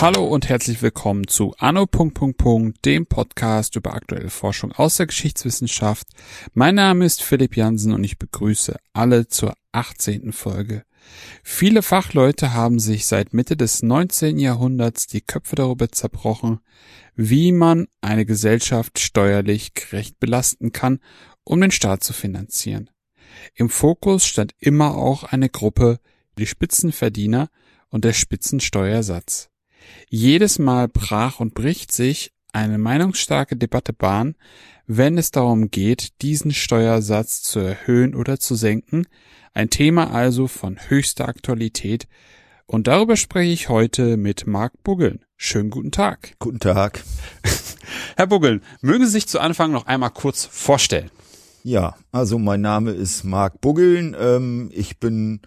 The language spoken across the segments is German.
Hallo und herzlich willkommen zu Anno. dem Podcast über aktuelle Forschung aus der Geschichtswissenschaft. Mein Name ist Philipp Jansen und ich begrüße alle zur 18. Folge. Viele Fachleute haben sich seit Mitte des 19. Jahrhunderts die Köpfe darüber zerbrochen, wie man eine Gesellschaft steuerlich gerecht belasten kann, um den Staat zu finanzieren. Im Fokus stand immer auch eine Gruppe, die Spitzenverdiener und der Spitzensteuersatz. Jedes Mal brach und bricht sich eine meinungsstarke Debatte Bahn, wenn es darum geht, diesen Steuersatz zu erhöhen oder zu senken, ein Thema also von höchster Aktualität, und darüber spreche ich heute mit Marc Buggeln. Schönen guten Tag. Guten Tag. Herr Buggeln, mögen Sie sich zu Anfang noch einmal kurz vorstellen? Ja, also mein Name ist Marc Buggeln. Ähm, ich bin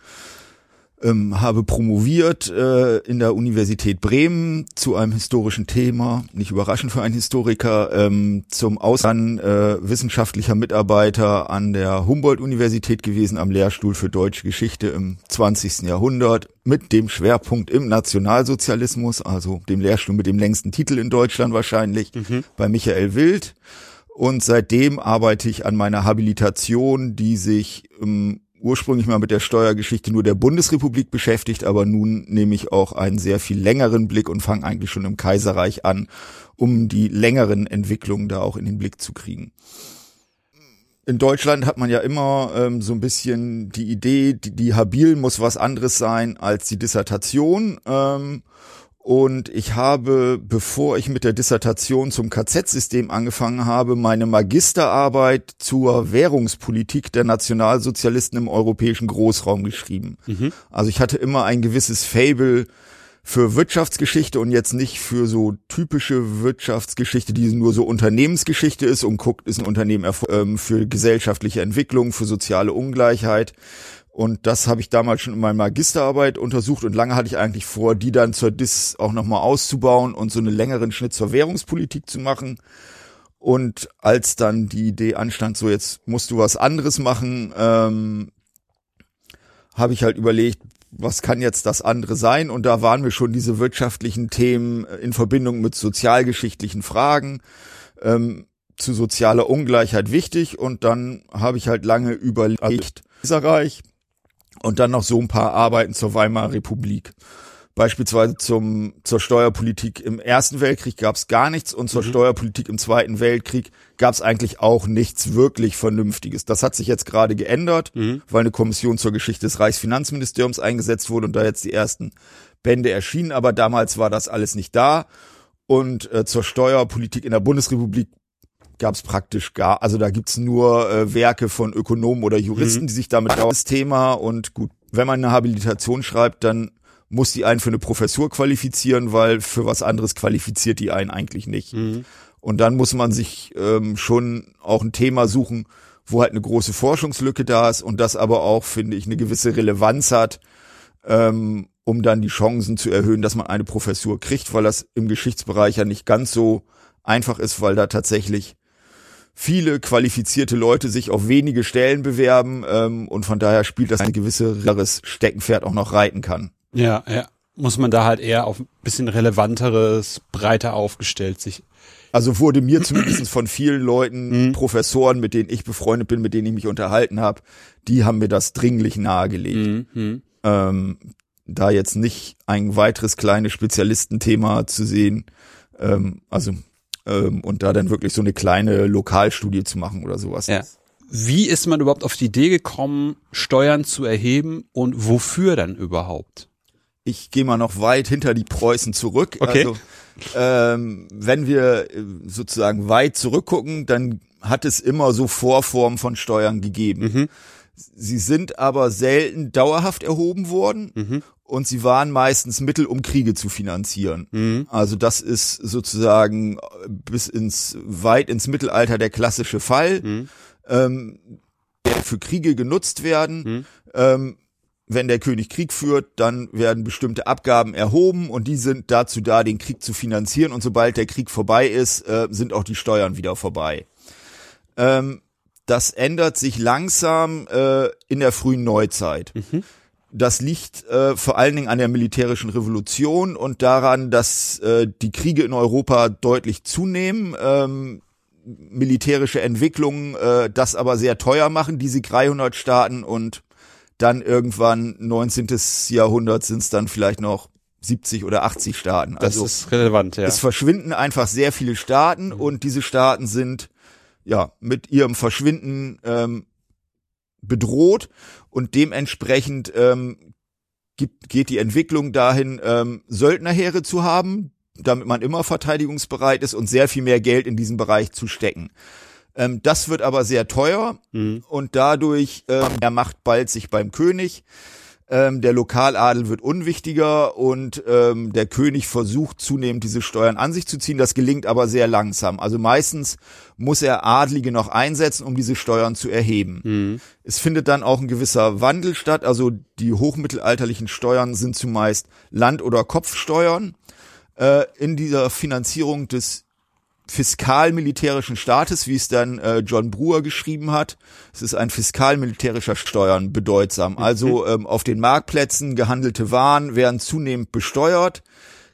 ähm, habe promoviert äh, in der Universität Bremen zu einem historischen Thema, nicht überraschend für einen Historiker, ähm, zum Ausland äh, wissenschaftlicher Mitarbeiter an der Humboldt-Universität gewesen am Lehrstuhl für deutsche Geschichte im 20. Jahrhundert mit dem Schwerpunkt im Nationalsozialismus, also dem Lehrstuhl mit dem längsten Titel in Deutschland wahrscheinlich, mhm. bei Michael Wild. Und seitdem arbeite ich an meiner Habilitation, die sich ähm, ursprünglich mal mit der Steuergeschichte nur der Bundesrepublik beschäftigt, aber nun nehme ich auch einen sehr viel längeren Blick und fange eigentlich schon im Kaiserreich an, um die längeren Entwicklungen da auch in den Blick zu kriegen. In Deutschland hat man ja immer ähm, so ein bisschen die Idee, die, die Habil muss was anderes sein als die Dissertation. Ähm, und ich habe, bevor ich mit der Dissertation zum KZ-System angefangen habe, meine Magisterarbeit zur Währungspolitik der Nationalsozialisten im europäischen Großraum geschrieben. Mhm. Also ich hatte immer ein gewisses Fable für Wirtschaftsgeschichte und jetzt nicht für so typische Wirtschaftsgeschichte, die nur so Unternehmensgeschichte ist und guckt, ist ein Unternehmen ähm, für gesellschaftliche Entwicklung, für soziale Ungleichheit, und das habe ich damals schon in meiner Magisterarbeit untersucht und lange hatte ich eigentlich vor, die dann zur DIS auch nochmal auszubauen und so einen längeren Schnitt zur Währungspolitik zu machen. Und als dann die Idee anstand, so jetzt musst du was anderes machen, ähm, habe ich halt überlegt, was kann jetzt das andere sein? Und da waren mir schon diese wirtschaftlichen Themen in Verbindung mit sozialgeschichtlichen Fragen ähm, zu sozialer Ungleichheit wichtig. Und dann habe ich halt lange überlegt, Kaiserreich, und dann noch so ein paar Arbeiten zur Weimarer Republik. Beispielsweise zum, zur Steuerpolitik im Ersten Weltkrieg gab es gar nichts und zur mhm. Steuerpolitik im Zweiten Weltkrieg gab es eigentlich auch nichts wirklich Vernünftiges. Das hat sich jetzt gerade geändert, mhm. weil eine Kommission zur Geschichte des Reichsfinanzministeriums eingesetzt wurde und da jetzt die ersten Bände erschienen. Aber damals war das alles nicht da. Und äh, zur Steuerpolitik in der Bundesrepublik gab es praktisch gar, also da gibt's nur äh, Werke von Ökonomen oder Juristen, mhm. die sich damit das Thema und gut, wenn man eine Habilitation schreibt, dann muss die einen für eine Professur qualifizieren, weil für was anderes qualifiziert die einen eigentlich nicht. Mhm. Und dann muss man sich ähm, schon auch ein Thema suchen, wo halt eine große Forschungslücke da ist und das aber auch, finde ich, eine gewisse Relevanz hat, ähm, um dann die Chancen zu erhöhen, dass man eine Professur kriegt, weil das im Geschichtsbereich ja nicht ganz so einfach ist, weil da tatsächlich viele qualifizierte Leute sich auf wenige Stellen bewerben ähm, und von daher spielt das ein gewisseres Steckenpferd auch noch reiten kann. Ja, ja. Muss man da halt eher auf ein bisschen relevanteres, breiter aufgestellt sich. Also wurde mir zumindest von vielen Leuten, mhm. Professoren, mit denen ich befreundet bin, mit denen ich mich unterhalten habe, die haben mir das dringlich nahegelegt. Mhm. Ähm, da jetzt nicht ein weiteres kleines Spezialistenthema zu sehen, ähm, also ähm, und da dann wirklich so eine kleine Lokalstudie zu machen oder sowas. Ja. Wie ist man überhaupt auf die Idee gekommen, Steuern zu erheben und wofür dann überhaupt? Ich gehe mal noch weit hinter die Preußen zurück. Okay. Also, ähm, wenn wir äh, sozusagen weit zurückgucken, dann hat es immer so Vorformen von Steuern gegeben. Mhm. Sie sind aber selten dauerhaft erhoben worden mhm und sie waren meistens Mittel, um Kriege zu finanzieren. Mhm. Also das ist sozusagen bis ins weit ins Mittelalter der klassische Fall, mhm. ähm, der für Kriege genutzt werden. Mhm. Ähm, wenn der König Krieg führt, dann werden bestimmte Abgaben erhoben und die sind dazu da, den Krieg zu finanzieren. Und sobald der Krieg vorbei ist, äh, sind auch die Steuern wieder vorbei. Ähm, das ändert sich langsam äh, in der frühen Neuzeit. Mhm. Das liegt äh, vor allen Dingen an der militärischen Revolution und daran, dass äh, die Kriege in Europa deutlich zunehmen. Ähm, militärische Entwicklungen äh, das aber sehr teuer machen, diese 300 Staaten und dann irgendwann 19. Jahrhundert sind es dann vielleicht noch 70 oder 80 Staaten. Also das ist relevant, ja. Es verschwinden einfach sehr viele Staaten mhm. und diese Staaten sind ja mit ihrem Verschwinden ähm, bedroht und dementsprechend ähm, gibt, geht die Entwicklung dahin, ähm, Söldnerheere zu haben, damit man immer verteidigungsbereit ist und sehr viel mehr Geld in diesen Bereich zu stecken. Ähm, das wird aber sehr teuer mhm. und dadurch ähm, er macht bald sich beim König. Ähm, der Lokaladel wird unwichtiger und ähm, der König versucht zunehmend diese Steuern an sich zu ziehen. Das gelingt aber sehr langsam. Also meistens muss er Adlige noch einsetzen, um diese Steuern zu erheben. Mhm. Es findet dann auch ein gewisser Wandel statt. Also die hochmittelalterlichen Steuern sind zumeist Land- oder Kopfsteuern. Äh, in dieser Finanzierung des fiskal-militärischen Staates, wie es dann äh, John Brewer geschrieben hat. Es ist ein fiskal-militärischer Steuern bedeutsam. Also ähm, auf den Marktplätzen gehandelte Waren werden zunehmend besteuert.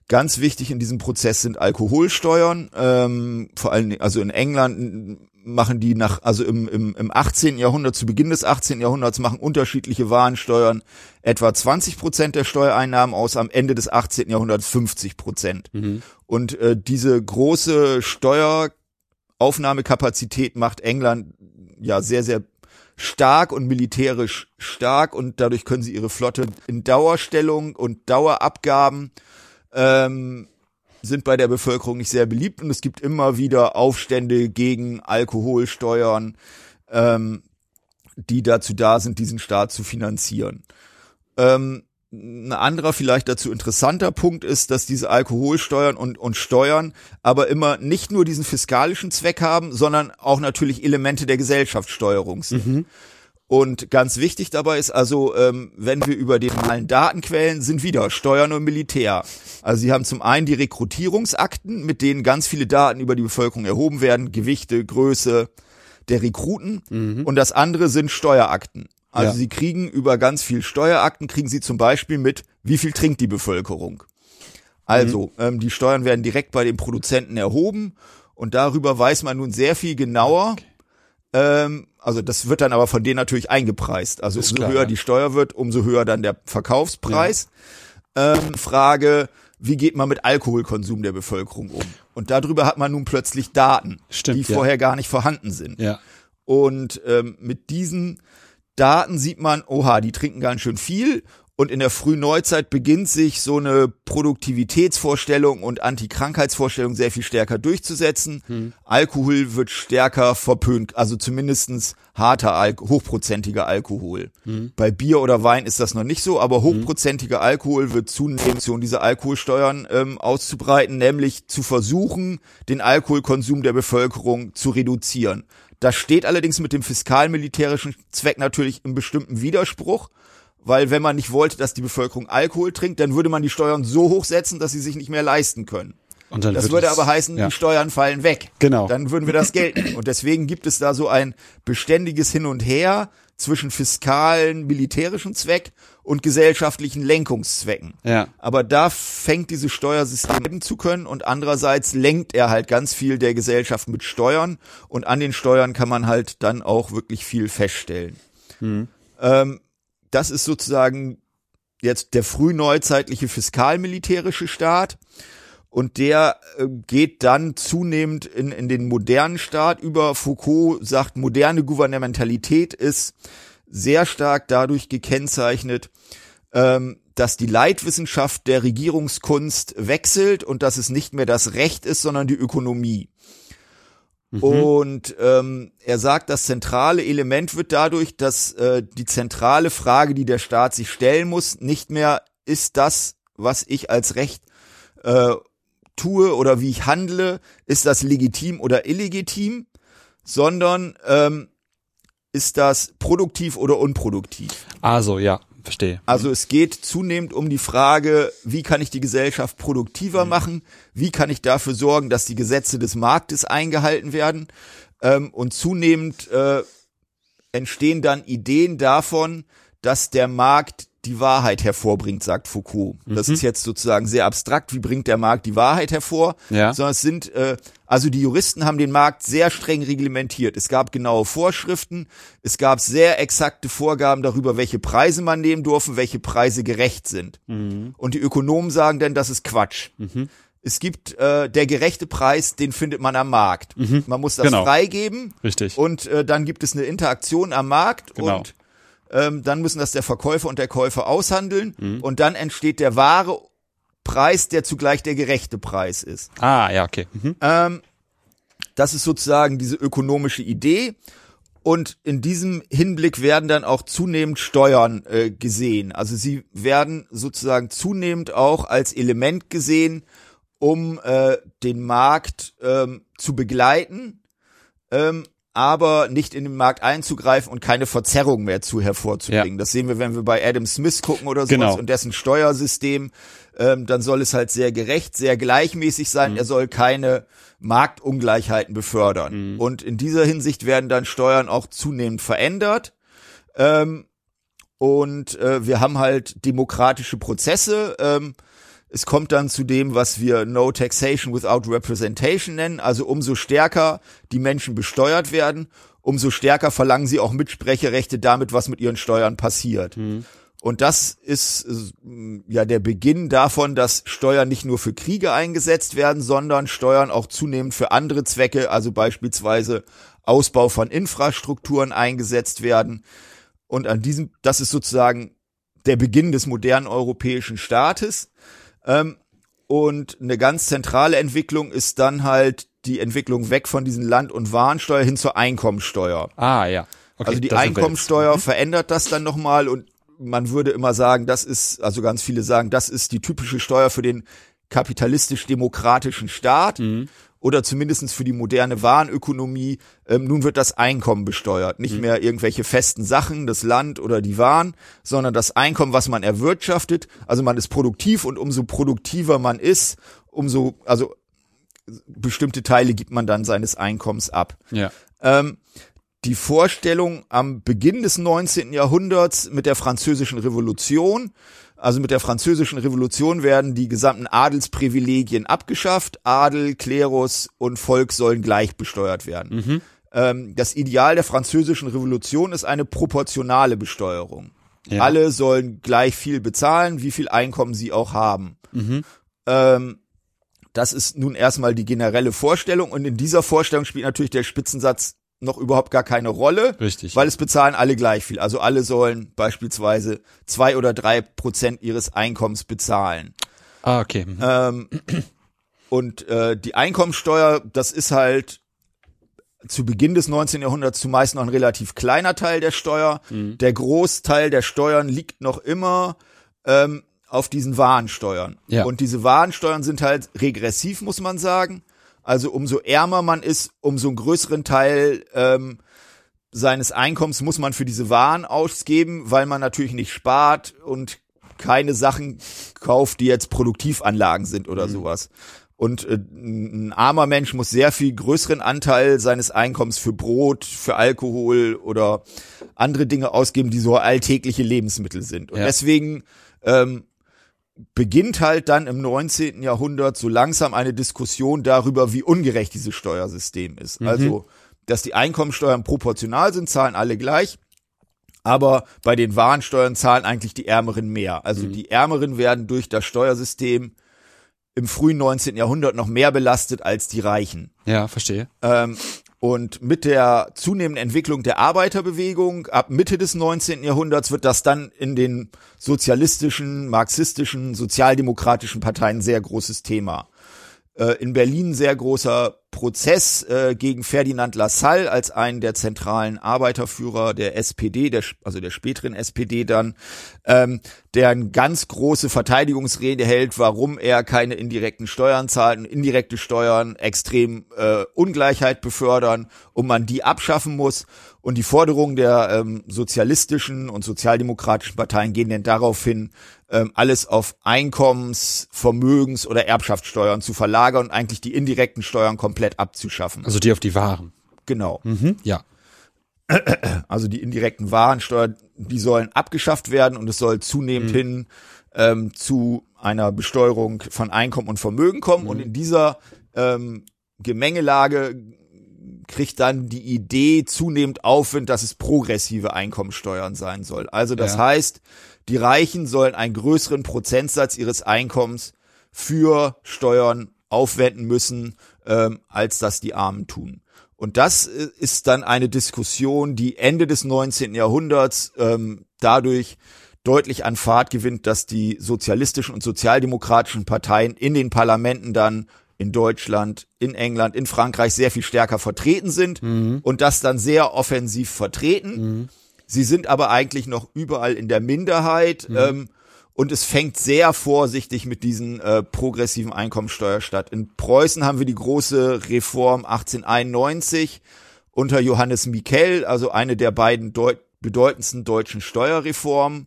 Ganz wichtig in diesem Prozess sind Alkoholsteuern. Ähm, vor allem, also in England machen die nach, also im, im, im 18. Jahrhundert, zu Beginn des 18. Jahrhunderts machen unterschiedliche Warensteuern etwa 20 Prozent der Steuereinnahmen aus, am Ende des 18. Jahrhunderts 50 Prozent. Mhm. Und äh, diese große Steueraufnahmekapazität macht England ja sehr, sehr stark und militärisch stark und dadurch können sie ihre Flotte in Dauerstellung und Dauerabgaben ähm, sind bei der Bevölkerung nicht sehr beliebt und es gibt immer wieder Aufstände gegen Alkoholsteuern, ähm, die dazu da sind, diesen Staat zu finanzieren. Ähm, ein anderer vielleicht dazu interessanter Punkt ist, dass diese Alkoholsteuern und, und Steuern aber immer nicht nur diesen fiskalischen Zweck haben, sondern auch natürlich Elemente der Gesellschaftssteuerung sind. Mhm. Und ganz wichtig dabei ist also, ähm, wenn wir über die normalen Datenquellen sind wieder Steuern und Militär. Also sie haben zum einen die Rekrutierungsakten, mit denen ganz viele Daten über die Bevölkerung erhoben werden, Gewichte, Größe der Rekruten. Mhm. Und das andere sind Steuerakten. Also ja. sie kriegen über ganz viel Steuerakten, kriegen sie zum Beispiel mit, wie viel trinkt die Bevölkerung. Also, mhm. ähm, die Steuern werden direkt bei den Produzenten erhoben und darüber weiß man nun sehr viel genauer, okay. Ähm, also das wird dann aber von denen natürlich eingepreist. Also umso klar, höher ja. die Steuer wird, umso höher dann der Verkaufspreis. Ja. Ähm, Frage, wie geht man mit Alkoholkonsum der Bevölkerung um? Und darüber hat man nun plötzlich Daten, Stimmt, die ja. vorher gar nicht vorhanden sind. Ja. Und ähm, mit diesen Daten sieht man, oha, die trinken ganz schön viel und in der frühen Neuzeit beginnt sich so eine Produktivitätsvorstellung und Antikrankheitsvorstellung sehr viel stärker durchzusetzen. Hm. Alkohol wird stärker verpönt, also zumindestens harter, Al hochprozentiger Alkohol. Hm. Bei Bier oder Wein ist das noch nicht so, aber hm. hochprozentiger Alkohol wird zunehmend um diese Alkoholsteuern ähm, auszubreiten, nämlich zu versuchen, den Alkoholkonsum der Bevölkerung zu reduzieren. Das steht allerdings mit dem fiskalmilitärischen Zweck natürlich im bestimmten Widerspruch weil wenn man nicht wollte, dass die Bevölkerung Alkohol trinkt, dann würde man die Steuern so hoch setzen, dass sie sich nicht mehr leisten können. Und dann das würde aber heißen, ja. die Steuern fallen weg. Genau. Dann würden wir das Geld nehmen. Und deswegen gibt es da so ein beständiges Hin und Her zwischen fiskalen, militärischen Zweck und gesellschaftlichen Lenkungszwecken. Ja. Aber da fängt dieses Steuersystem zu können und andererseits lenkt er halt ganz viel der Gesellschaft mit Steuern und an den Steuern kann man halt dann auch wirklich viel feststellen. Hm. Ähm, das ist sozusagen jetzt der frühneuzeitliche fiskalmilitärische Staat. Und der äh, geht dann zunehmend in, in den modernen Staat über. Foucault sagt, moderne Gouvernementalität ist sehr stark dadurch gekennzeichnet, ähm, dass die Leitwissenschaft der Regierungskunst wechselt und dass es nicht mehr das Recht ist, sondern die Ökonomie. Mhm. Und ähm, er sagt, das zentrale Element wird dadurch, dass äh, die zentrale Frage, die der Staat sich stellen muss, nicht mehr ist das, was ich als Recht äh, tue oder wie ich handle, ist das legitim oder illegitim, sondern ähm, ist das produktiv oder unproduktiv. Also ja, verstehe. Also es geht zunehmend um die Frage, wie kann ich die Gesellschaft produktiver Mhm. machen? Wie kann ich dafür sorgen, dass die Gesetze des Marktes eingehalten werden? Ähm, und zunehmend äh, entstehen dann Ideen davon, dass der Markt die Wahrheit hervorbringt, sagt Foucault. Das Mhm. ist jetzt sozusagen sehr abstrakt. Wie bringt der Markt die Wahrheit hervor? Ja. Sondern es sind, äh, also die Juristen haben den Markt sehr streng reglementiert. Es gab genaue Vorschriften. Es gab sehr exakte Vorgaben darüber, welche Preise man nehmen durfte, welche Preise gerecht sind. Mhm. Und die Ökonomen sagen dann, das ist Quatsch. Es gibt äh, der gerechte Preis, den findet man am Markt. Man muss das Genau. freigeben. Richtig. Und äh, dann gibt es eine Interaktion am Markt Genau. und ähm, dann müssen das der Verkäufer und der Käufer aushandeln Mhm. und dann entsteht der wahre Preis, der zugleich der gerechte Preis ist. Ah, ja, okay. Mhm. Ähm, das ist sozusagen diese ökonomische Idee. Und in diesem Hinblick werden dann auch zunehmend Steuern äh, gesehen. Also sie werden sozusagen zunehmend auch als Element gesehen, um äh, den Markt ähm, zu begleiten, ähm, aber nicht in den Markt einzugreifen und keine Verzerrung mehr zu hervorzubringen. Ja. Das sehen wir, wenn wir bei Adam Smith gucken oder sowas Genau. und dessen Steuersystem. Ähm, dann soll es halt sehr gerecht, sehr gleichmäßig sein. Er soll keine Marktungleichheiten befördern. Und in dieser Hinsicht werden dann Steuern auch zunehmend verändert. Ähm, und äh, wir haben halt demokratische Prozesse. Ähm, es kommt dann zu dem, was wir No Taxation Without Representation nennen. Also umso stärker die Menschen besteuert werden, umso stärker verlangen sie auch Mitsprecherechte damit, was mit ihren Steuern passiert. Und das ist äh, ja der Beginn davon, dass Steuern nicht nur für Kriege eingesetzt werden, sondern Steuern auch zunehmend für andere Zwecke, also beispielsweise Ausbau von Infrastrukturen eingesetzt werden. Und an diesem, das ist sozusagen der Beginn des modernen europäischen Staates. Ähm, und eine ganz zentrale Entwicklung ist dann halt die Entwicklung weg von diesen Land- und Warensteuer hin zur Einkommensteuer. Ah, ja. Okay, also die jetzt. Mhm. Einkommensteuer verändert das dann nochmal und man würde immer sagen, das ist, also ganz viele sagen, das ist die typische Steuer für den kapitalistisch-demokratischen Staat Mhm. Oder zumindestens für die moderne Warenökonomie. Ähm, nun wird das Einkommen besteuert, nicht Mhm. mehr irgendwelche festen Sachen, das Land oder die Waren, sondern das Einkommen, was man erwirtschaftet. Also man ist produktiv und umso produktiver man ist, umso, also bestimmte Teile gibt man dann seines Einkommens ab. Ja. Ähm, die Vorstellung am Beginn des 19. Jahrhunderts mit der französischen Revolution, also mit der französischen Revolution werden die gesamten Adelsprivilegien abgeschafft. Adel, Klerus und Volk sollen gleich besteuert werden. Ähm, das Ideal der französischen Revolution ist eine proportionale Besteuerung. Ja. Alle sollen gleich viel bezahlen, wie viel Einkommen sie auch haben. Ähm, das ist nun erstmal die generelle Vorstellung und in dieser Vorstellung spielt natürlich der Spitzensatz noch überhaupt gar keine Rolle, Richtig. weil es bezahlen alle gleich viel. Also alle sollen beispielsweise zwei oder drei Prozent ihres Einkommens bezahlen. Ah, okay. Mhm. Ähm, und äh, die Einkommensteuer, das ist halt zu Beginn des 19. Jahrhunderts zumeist noch ein relativ kleiner Teil der Steuer. Mhm. Der Großteil der Steuern liegt noch immer ähm, auf diesen Warensteuern. Ja. Und diese Warensteuern sind halt regressiv, muss man sagen. Also umso ärmer man ist, umso einen größeren Teil ähm, seines Einkommens muss man für diese Waren ausgeben, weil man natürlich nicht spart und keine Sachen kauft, die jetzt Produktivanlagen sind oder sowas. Und äh, ein armer Mensch muss sehr viel größeren Anteil seines Einkommens für Brot, für Alkohol oder andere Dinge ausgeben, die so alltägliche Lebensmittel sind. Und Ja. deswegen ähm, beginnt halt dann im 19. Jahrhundert so langsam eine Diskussion darüber, wie ungerecht dieses Steuersystem ist. Also, dass die Einkommensteuern proportional sind, zahlen alle gleich. Aber bei den Warensteuern zahlen eigentlich die Ärmeren mehr. Also die Ärmeren werden durch das Steuersystem im frühen 19. Jahrhundert noch mehr belastet als die Reichen. Ja, verstehe. Ähm, und mit der zunehmenden Entwicklung der Arbeiterbewegung ab Mitte des 19. Jahrhunderts wird das dann in den sozialistischen, marxistischen, sozialdemokratischen Parteien sehr großes Thema. Äh, in Berlin sehr großer Prozess äh, gegen Ferdinand Lassalle als einen der zentralen Arbeiterführer der SPD, der, also der späteren SPD dann, ähm, der eine ganz große Verteidigungsrede hält, warum er keine indirekten Steuern zahlt. Indirekte Steuern extrem äh, Ungleichheit befördern und man die abschaffen muss. Und die Forderungen der ähm, sozialistischen und sozialdemokratischen Parteien gehen denn darauf hin, ähm, alles auf Einkommens-, Vermögens- oder Erbschaftssteuern zu verlagern und eigentlich die indirekten Steuern komplett abzuschaffen. Also die auf die Waren. Genau. Mhm. Ja. Also die indirekten Warensteuer, die sollen abgeschafft werden und es soll zunehmend hin ähm, zu einer Besteuerung von Einkommen und Vermögen kommen. Und in dieser ähm, Gemengelage kriegt dann die Idee zunehmend Aufwind, dass es progressive Einkommensteuern sein soll. Also das Ja. heißt, die Reichen sollen einen größeren Prozentsatz ihres Einkommens für Steuern aufwenden müssen, ähm, als das die Armen tun. Und das äh, ist dann eine Diskussion, die Ende des 19. Jahrhunderts ähm, dadurch deutlich an Fahrt gewinnt, dass die sozialistischen und sozialdemokratischen Parteien in den Parlamenten dann in Deutschland, in England, in Frankreich sehr viel stärker vertreten sind und das dann sehr offensiv vertreten. Sie sind aber eigentlich noch überall in der Minderheit ähm, und es fängt sehr vorsichtig mit diesen äh, progressiven Einkommensteuer statt. In Preußen haben wir die große Reform 1891 unter Johannes Miquel, also eine der beiden deut bedeutendsten deutschen Steuerreformen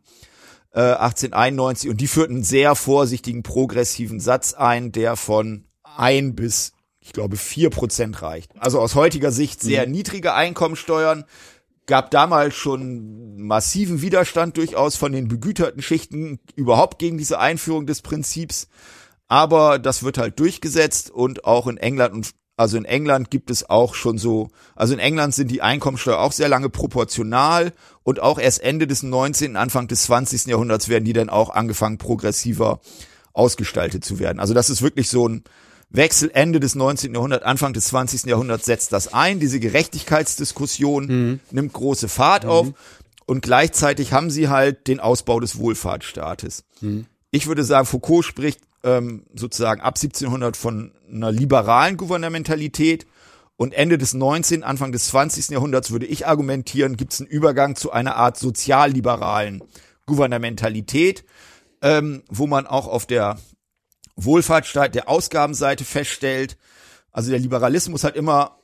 äh, 1891 und die führten einen sehr vorsichtigen progressiven Satz ein, der von ein bis ich glaube vier Prozent reicht. Also aus heutiger Sicht sehr niedrige Einkommensteuern. Gab damals schon massiven Widerstand durchaus von den begüterten Schichten überhaupt gegen diese Einführung des Prinzips. Aber das wird halt durchgesetzt und auch in England und also in England gibt es auch schon so, also in England sind die Einkommensteuer auch sehr lange proportional und auch erst Ende des 19., Anfang des 20. Jahrhunderts werden die dann auch angefangen progressiver ausgestaltet zu werden. Also das ist wirklich so ein Wechsel Ende des 19. Jahrhunderts, Anfang des 20. Jahrhunderts setzt das ein. Diese Gerechtigkeitsdiskussion nimmt große Fahrt auf und gleichzeitig haben sie halt den Ausbau des Wohlfahrtsstaates. Ich würde sagen, Foucault spricht ähm, sozusagen ab 1700 von einer liberalen Gouvernementalität und Ende des 19., Anfang des 20. Jahrhunderts würde ich argumentieren, gibt es einen Übergang zu einer Art sozialliberalen Gouvernementalität, ähm, wo man auch auf der Wohlfahrtsstaat der Ausgabenseite feststellt, also der Liberalismus hat immer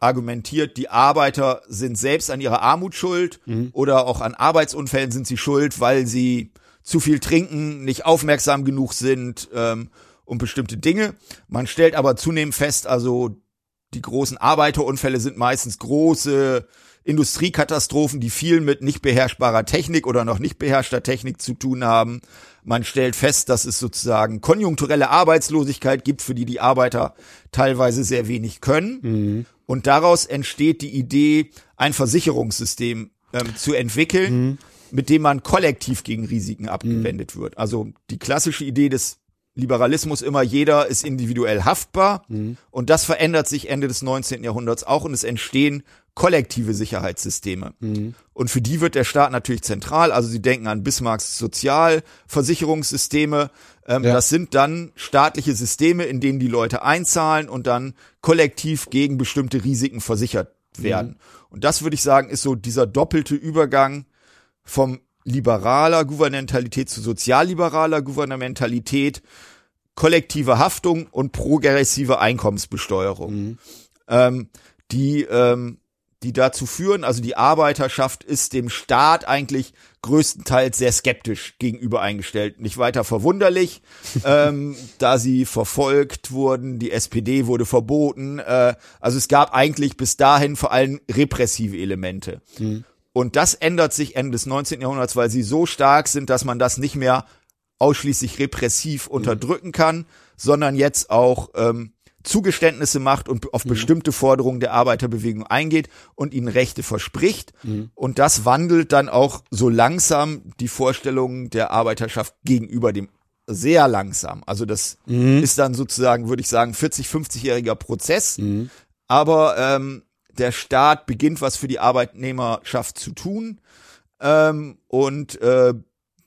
argumentiert, die Arbeiter sind selbst an ihrer Armut schuld oder auch an Arbeitsunfällen sind sie schuld, weil sie zu viel trinken, nicht aufmerksam genug sind ähm, um bestimmte Dinge. Man stellt aber zunehmend fest, also die großen Arbeiterunfälle sind meistens große Industriekatastrophen, die viel mit nicht beherrschbarer Technik oder noch nicht beherrschter Technik zu tun haben. Man stellt fest, dass es sozusagen konjunkturelle Arbeitslosigkeit gibt, für die die Arbeiter teilweise sehr wenig können. Und daraus entsteht die Idee, ein Versicherungssystem ähm, zu entwickeln, mit dem man kollektiv gegen Risiken abgewendet wird. Also die klassische Idee des Liberalismus immer, jeder ist individuell haftbar. Und das verändert sich Ende des 19. Jahrhunderts auch und es entstehen kollektive Sicherheitssysteme. Und für die wird der Staat natürlich zentral. Also sie denken an Bismarcks Sozialversicherungssysteme. Ähm, Ja. Das sind dann staatliche Systeme, in denen die Leute einzahlen und dann kollektiv gegen bestimmte Risiken versichert werden. Und das würde ich sagen, ist so dieser doppelte Übergang vom liberaler Gouvernementalität zu sozialliberaler Gouvernementalität, kollektive Haftung und progressive Einkommensbesteuerung, ähm, die, ähm, die dazu führen, also die Arbeiterschaft ist dem Staat eigentlich größtenteils sehr skeptisch gegenüber eingestellt. Nicht weiter verwunderlich, ähm, da sie verfolgt wurden, die SPD wurde verboten. Äh, also es gab eigentlich bis dahin vor allem repressive Elemente. Und das ändert sich Ende des 19. Jahrhunderts, weil sie so stark sind, dass man das nicht mehr ausschließlich repressiv unterdrücken kann, sondern jetzt auch ähm, Zugeständnisse macht und auf bestimmte Forderungen der Arbeiterbewegung eingeht und ihnen Rechte verspricht. Und das wandelt dann auch so langsam die Vorstellungen der Arbeiterschaft gegenüber dem sehr langsam. Also das ist dann sozusagen, würde ich sagen, 40, 50-jähriger Prozess. Aber ähm, der Staat beginnt was für die Arbeitnehmerschaft zu tun. Ähm, und äh,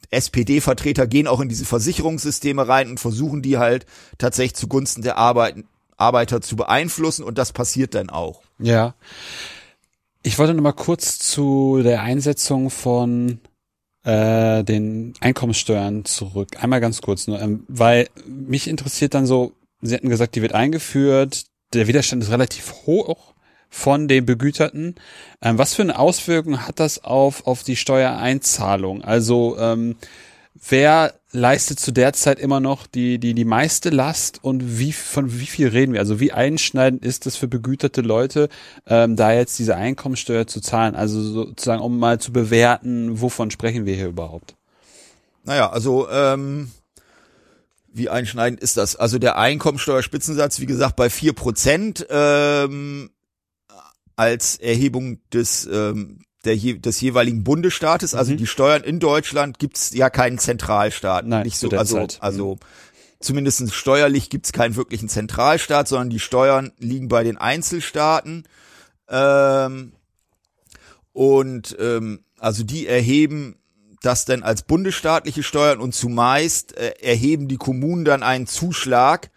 SPD-Vertreter gehen auch in diese Versicherungssysteme rein und versuchen die halt tatsächlich zugunsten der Arbeit, Arbeiter zu beeinflussen und das passiert dann auch. Ja. Ich wollte noch mal kurz zu der Einsetzung von äh, den Einkommenssteuern zurück. Einmal ganz kurz nur, ähm, weil mich interessiert dann so, Sie hatten gesagt, die wird eingeführt, der Widerstand ist relativ hoch, von den Begüterten. Ähm, was für eine Auswirkung hat das auf, auf die Steuereinzahlung? Also ähm, wer leistet zu der Zeit immer noch die, die, die meiste Last und wie, von wie viel reden wir? Also wie einschneidend ist das für begüterte Leute, ähm, da jetzt diese Einkommensteuer zu zahlen? Also sozusagen, um mal zu bewerten, wovon sprechen wir hier überhaupt? Naja, also ähm, wie einschneidend ist das? Also der Einkommensteuerspitzensatz, wie gesagt, bei vier Prozent ähm, als Erhebung des ähm, der, des jeweiligen Bundesstaates. Also mhm. die Steuern in Deutschland gibt's ja keinen Zentralstaat. Nein, nicht so, also, Zeit. also mhm. zumindest steuerlich gibt's keinen wirklichen Zentralstaat, sondern die Steuern liegen bei den Einzelstaaten. Ähm, und ähm, also die erheben das denn als bundesstaatliche Steuern und zumeist äh, erheben die Kommunen dann einen Zuschlag,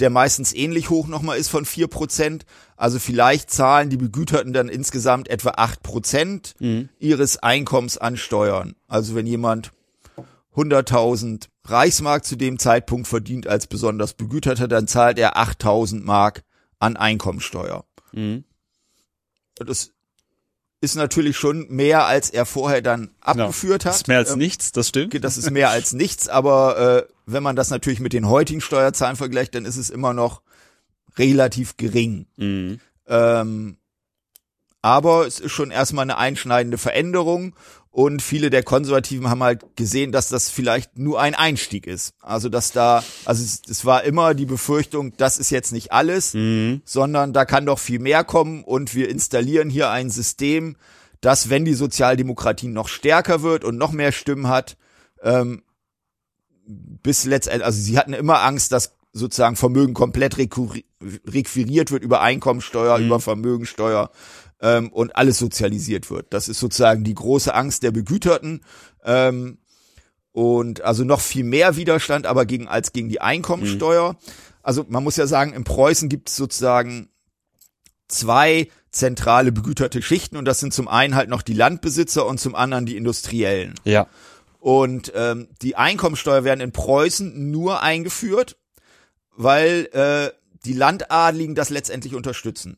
der meistens ähnlich hoch nochmal ist von vier Prozent. Also vielleicht zahlen die Begüterten dann insgesamt etwa acht Prozent mhm. ihres Einkommens an Steuern. Also wenn jemand 100.000 Reichsmark zu dem Zeitpunkt verdient als besonders Begüterter, dann zahlt er 8.000 Mark an Einkommensteuer. Mhm. Das ist natürlich schon mehr, als er vorher dann abgeführt ja, hat. Das ist mehr als ähm, nichts, das stimmt. Das ist mehr als nichts, aber äh, wenn man das natürlich mit den heutigen Steuerzahlen vergleicht, dann ist es immer noch relativ gering. Mhm. Ähm, aber es ist schon erstmal eine einschneidende Veränderung und viele der Konservativen haben halt gesehen, dass das vielleicht nur ein Einstieg ist. Also dass da, also es, es war immer die Befürchtung, das ist jetzt nicht alles, mhm. sondern da kann doch viel mehr kommen und wir installieren hier ein System, das, wenn die Sozialdemokratie noch stärker wird und noch mehr Stimmen hat, ähm, bis letztendlich, also sie hatten immer Angst, dass sozusagen Vermögen komplett requiriert wird über Einkommensteuer, mhm. über Vermögensteuer ähm, und alles sozialisiert wird. Das ist sozusagen die große Angst der Begüterten. Ähm, und also noch viel mehr Widerstand aber gegen als gegen die Einkommensteuer. Mhm. Also man muss ja sagen, in Preußen gibt es sozusagen zwei zentrale begüterte Schichten und das sind zum einen halt noch die Landbesitzer und zum anderen die Industriellen. Ja. Und ähm, die Einkommensteuer werden in Preußen nur eingeführt, weil äh, die Landadligen das letztendlich unterstützen.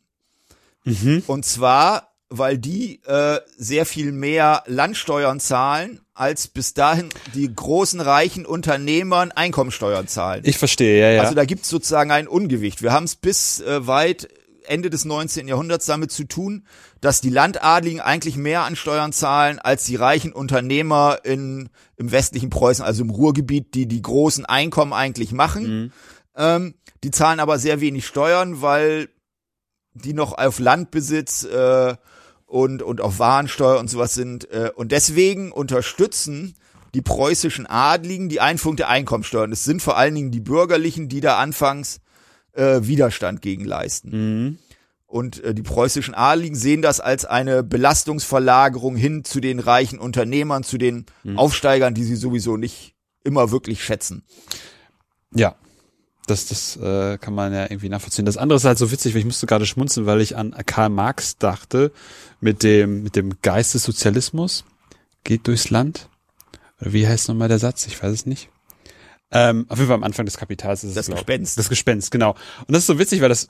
Mhm. Und zwar, weil die äh, sehr viel mehr Landsteuern zahlen, als bis dahin die großen reichen Unternehmern Einkommensteuern zahlen. Ich verstehe, ja, ja. Also da gibt's sozusagen ein Ungewicht. Wir haben es bis äh, weit Ende des 19. Jahrhunderts damit zu tun, dass die Landadligen eigentlich mehr an Steuern zahlen als die reichen Unternehmer in, im westlichen Preußen, also im Ruhrgebiet, die die großen Einkommen eigentlich machen. Mhm. Ähm, die zahlen aber sehr wenig Steuern, weil die noch auf Landbesitz äh, und, und auf Warensteuer und sowas sind. Äh, und deswegen unterstützen die preußischen Adligen die Einführung der Einkommensteuer. Und es sind vor allen Dingen die Bürgerlichen, die da anfangs äh, Widerstand gegen leisten. Mhm. Und äh, die preußischen Adligen sehen das als eine Belastungsverlagerung hin zu den reichen Unternehmern, zu den mhm. Aufsteigern, die sie sowieso nicht immer wirklich schätzen. Ja, das, das äh, kann man ja irgendwie nachvollziehen. Das andere ist halt so witzig, weil ich musste gerade schmunzeln, weil ich an Karl Marx dachte, mit dem, mit dem Geist des Sozialismus geht durchs Land. Oder wie heißt nochmal der Satz? Ich weiß es nicht. Ähm, auf jeden Fall am Anfang des Kapitals ist es. Das Gespenst. Das Gespenst, genau. Und das ist so witzig, weil das,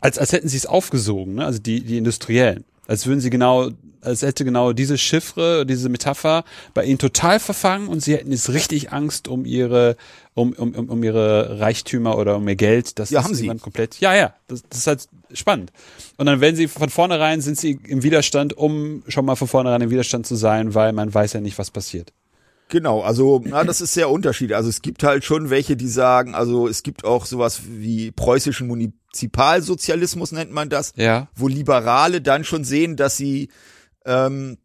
als, als hätten sie es aufgesogen, ne? also die, die Industriellen. Als würden sie genau als hätte genau diese Chiffre, diese Metapher bei ihnen total verfangen und sie hätten jetzt richtig Angst um ihre, um, um, um ihre Reichtümer oder um ihr Geld. Das ja, haben sie. komplett. Ja, ja, das, das ist halt spannend. Und dann werden sie von vornherein sind sie im Widerstand, um schon mal von vornherein im Widerstand zu sein, weil man weiß ja nicht, was passiert. Genau, also na, das ist sehr unterschiedlich. Also es gibt halt schon welche, die sagen, also es gibt auch sowas wie preußischen Munizipalsozialismus nennt man das, ja. wo Liberale dann schon sehen, dass sie ähm,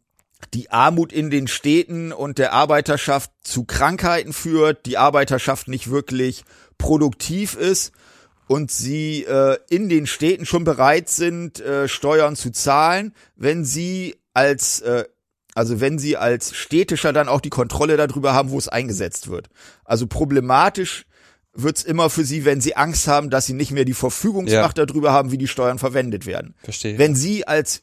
die Armut in den Städten und der Arbeiterschaft zu Krankheiten führt, die Arbeiterschaft nicht wirklich produktiv ist und sie äh, in den Städten schon bereit sind, äh, Steuern zu zahlen, wenn sie als äh, also wenn sie als städtischer dann auch die Kontrolle darüber haben, wo es eingesetzt wird. Also problematisch wird's immer für sie, wenn sie Angst haben, dass sie nicht mehr die Verfügungsmacht ja. darüber haben, wie die Steuern verwendet werden. Verstehe. Wenn sie als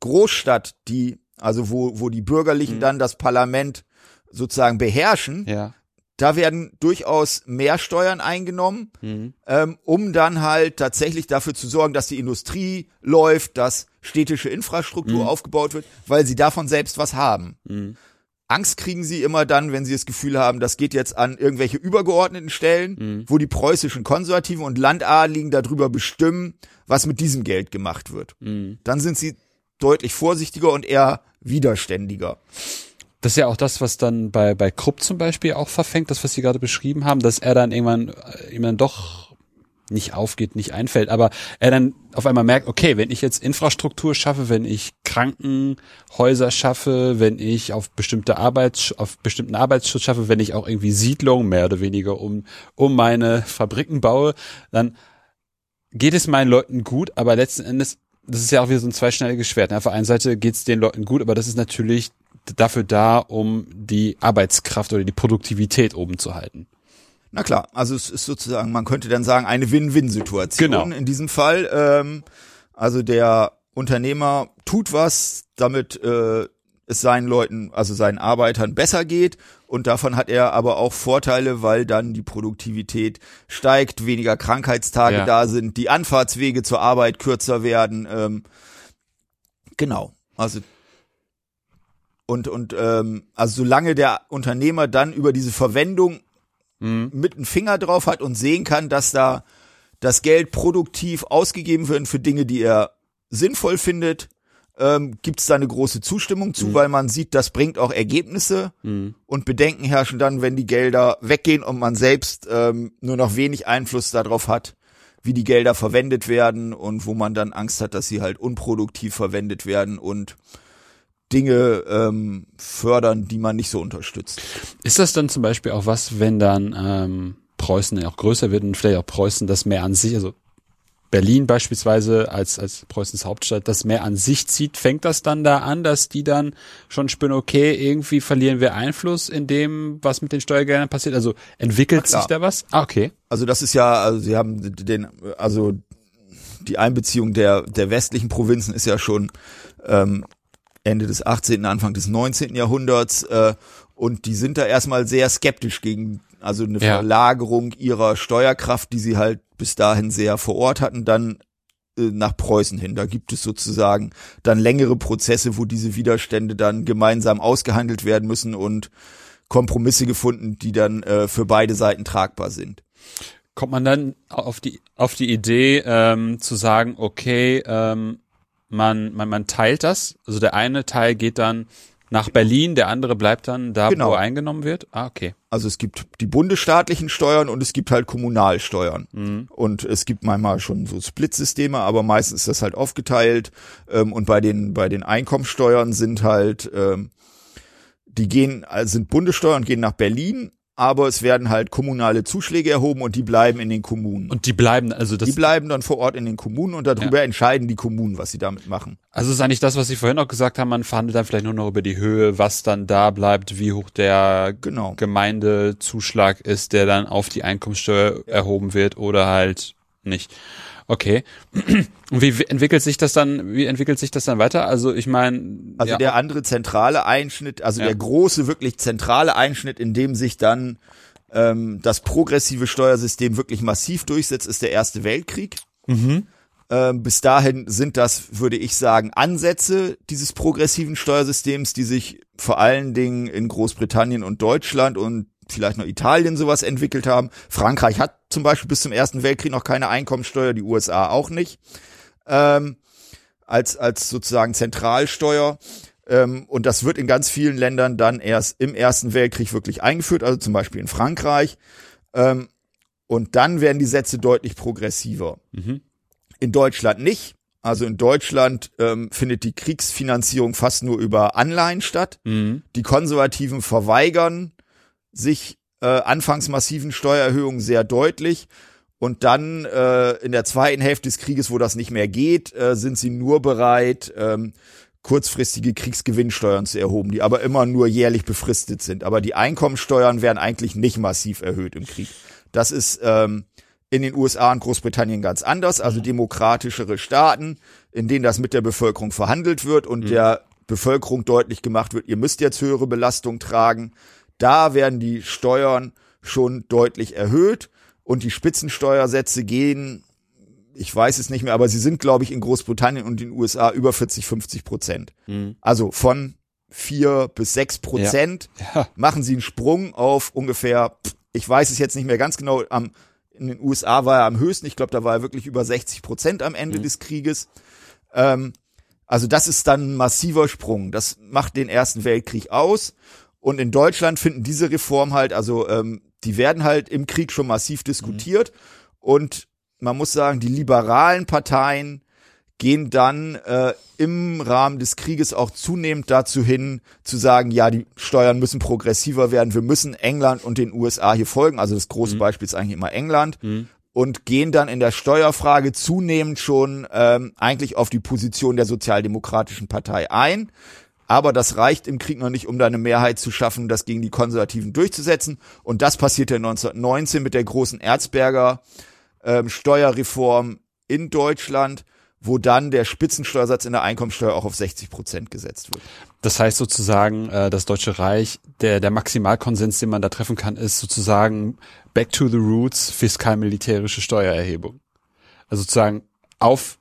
Großstadt, die, also wo, wo die Bürgerlichen mhm. dann das Parlament sozusagen beherrschen, ja. Da werden durchaus mehr Steuern eingenommen, mhm. ähm, um dann halt tatsächlich dafür zu sorgen, dass die Industrie läuft, dass städtische Infrastruktur mhm. aufgebaut wird, weil sie davon selbst was haben. Mhm. Angst kriegen sie immer dann, wenn sie das Gefühl haben, das geht jetzt an irgendwelche übergeordneten Stellen, mhm. wo die preußischen Konservativen und Landadligen darüber bestimmen, was mit diesem Geld gemacht wird. Mhm. Dann sind sie deutlich vorsichtiger und eher widerständiger. Das ist ja auch das, was dann bei, bei Krupp zum Beispiel auch verfängt, das, was Sie gerade beschrieben haben, dass er dann irgendwann, äh, ihm dann doch nicht aufgeht, nicht einfällt, aber er dann auf einmal merkt, okay, wenn ich jetzt Infrastruktur schaffe, wenn ich Krankenhäuser schaffe, wenn ich auf bestimmte Arbeits, auf bestimmten Arbeitsschutz schaffe, wenn ich auch irgendwie Siedlungen mehr oder weniger um, um meine Fabriken baue, dann geht es meinen Leuten gut, aber letzten Endes, das ist ja auch wieder so ein zweischneidiges Schwert. Auf der einen Seite geht es den Leuten gut, aber das ist natürlich dafür da, um die Arbeitskraft oder die Produktivität oben zu halten. Na klar, also es ist sozusagen, man könnte dann sagen, eine Win-Win-Situation genau. in diesem Fall. Ähm, also der Unternehmer tut was, damit äh, es seinen Leuten, also seinen Arbeitern besser geht und davon hat er aber auch Vorteile, weil dann die Produktivität steigt, weniger Krankheitstage ja. da sind, die Anfahrtswege zur Arbeit kürzer werden. Ähm, genau, also und und ähm, also solange der Unternehmer dann über diese Verwendung mhm. mit einem Finger drauf hat und sehen kann, dass da das Geld produktiv ausgegeben wird für Dinge, die er sinnvoll findet, ähm, gibt es da eine große Zustimmung zu, mhm. weil man sieht, das bringt auch Ergebnisse mhm. und Bedenken herrschen dann, wenn die Gelder weggehen und man selbst ähm, nur noch wenig Einfluss darauf hat, wie die Gelder verwendet werden und wo man dann Angst hat, dass sie halt unproduktiv verwendet werden und Dinge ähm, fördern, die man nicht so unterstützt. Ist das dann zum Beispiel auch was, wenn dann ähm, Preußen auch größer wird und vielleicht auch Preußen das mehr an sich, also Berlin beispielsweise als, als Preußens Hauptstadt das mehr an sich zieht, fängt das dann da an, dass die dann schon spüren, okay, irgendwie verlieren wir Einfluss in dem, was mit den Steuergeldern passiert? Also entwickelt sich da was? Ah, okay. Also das ist ja, also sie haben den, also die Einbeziehung der, der westlichen Provinzen ist ja schon ähm, Ende des 18., Anfang des 19. Jahrhunderts äh, und die sind da erstmal sehr skeptisch gegen also eine ja. Verlagerung ihrer Steuerkraft, die sie halt bis dahin sehr vor Ort hatten, dann äh, nach Preußen hin. Da gibt es sozusagen dann längere Prozesse, wo diese Widerstände dann gemeinsam ausgehandelt werden müssen und Kompromisse gefunden, die dann äh, für beide Seiten tragbar sind. Kommt man dann auf die auf die Idee ähm, zu sagen, okay, ähm, man, man man teilt das, also der eine Teil geht dann nach Berlin, der andere bleibt dann da, genau. wo er eingenommen wird? Ah, okay. Also es gibt die bundesstaatlichen Steuern und es gibt halt Kommunalsteuern. Mhm. Und es gibt manchmal schon so Splitsysteme, aber meistens ist das halt aufgeteilt. Ähm, und bei den, bei den Einkommensteuern sind halt, ähm, die gehen, also sind Bundessteuern, gehen nach Berlin aber es werden halt kommunale Zuschläge erhoben und die bleiben in den Kommunen. Und die bleiben, also das. Die bleiben dann vor Ort in den Kommunen und darüber ja. entscheiden die Kommunen, was sie damit machen. Also ist eigentlich das, was Sie vorhin auch gesagt haben, man verhandelt dann vielleicht nur noch über die Höhe, was dann da bleibt, wie hoch der genau. Gemeindezuschlag ist, der dann auf die Einkommenssteuer erhoben wird oder halt nicht. Okay. Und wie entwickelt sich das dann, wie entwickelt sich das dann weiter? Also ich meine. Also ja. der andere zentrale Einschnitt, also ja. der große, wirklich zentrale Einschnitt, in dem sich dann ähm, das progressive Steuersystem wirklich massiv durchsetzt, ist der Erste Weltkrieg. Mhm. Ähm, bis dahin sind das, würde ich sagen, Ansätze dieses progressiven Steuersystems, die sich vor allen Dingen in Großbritannien und Deutschland und vielleicht noch Italien sowas entwickelt haben. Frankreich hat zum Beispiel bis zum Ersten Weltkrieg noch keine Einkommensteuer, die USA auch nicht. Ähm, als, als sozusagen Zentralsteuer. Ähm, und das wird in ganz vielen Ländern dann erst im Ersten Weltkrieg wirklich eingeführt, also zum Beispiel in Frankreich. Ähm, und dann werden die Sätze deutlich progressiver. Mhm. In Deutschland nicht. Also in Deutschland ähm, findet die Kriegsfinanzierung fast nur über Anleihen statt. Mhm. Die Konservativen verweigern sich äh, anfangs massiven Steuererhöhungen sehr deutlich. Und dann äh, in der zweiten Hälfte des Krieges, wo das nicht mehr geht, äh, sind sie nur bereit, ähm, kurzfristige Kriegsgewinnsteuern zu erhoben, die aber immer nur jährlich befristet sind. Aber die Einkommensteuern werden eigentlich nicht massiv erhöht im Krieg. Das ist ähm, in den USA und Großbritannien ganz anders, also demokratischere Staaten, in denen das mit der Bevölkerung verhandelt wird und mhm. der Bevölkerung deutlich gemacht wird, ihr müsst jetzt höhere Belastung tragen da werden die Steuern schon deutlich erhöht und die Spitzensteuersätze gehen, ich weiß es nicht mehr, aber sie sind, glaube ich, in Großbritannien und den USA über 40, 50 Prozent. Mhm. Also von vier bis sechs Prozent ja. Machen sie einen Sprung auf ungefähr, ich weiß es jetzt nicht mehr ganz genau, am, in den USA war er am höchsten, ich glaube, da war er wirklich über 60 Prozent am Ende mhm. des Krieges. Ähm, also das ist dann ein massiver Sprung. Das macht den Ersten Weltkrieg aus. Und in Deutschland finden diese Reformen halt, also ähm, die werden halt im Krieg schon massiv diskutiert. Mhm. Und man muss sagen, die liberalen Parteien gehen dann äh, im Rahmen des Krieges auch zunehmend dazu hin, zu sagen, ja, die Steuern müssen progressiver werden, wir müssen England und den USA hier folgen. Also das große mhm. Beispiel ist eigentlich immer England. Mhm und gehen dann in der Steuerfrage zunehmend schon ähm, eigentlich auf die Position der Sozialdemokratischen Partei ein. Aber das reicht im Krieg noch nicht, um da eine Mehrheit zu schaffen, das gegen die Konservativen durchzusetzen. Und das passierte 1919 mit der großen Erzberger ähm, Steuerreform in Deutschland, wo dann der Spitzensteuersatz in der Einkommensteuer auch auf 60 Prozent gesetzt wird. Das heißt sozusagen, äh, das Deutsche Reich, der, der Maximalkonsens, den man da treffen kann, ist sozusagen back to the roots fiskal-militärische Steuererhebung. Also sozusagen auf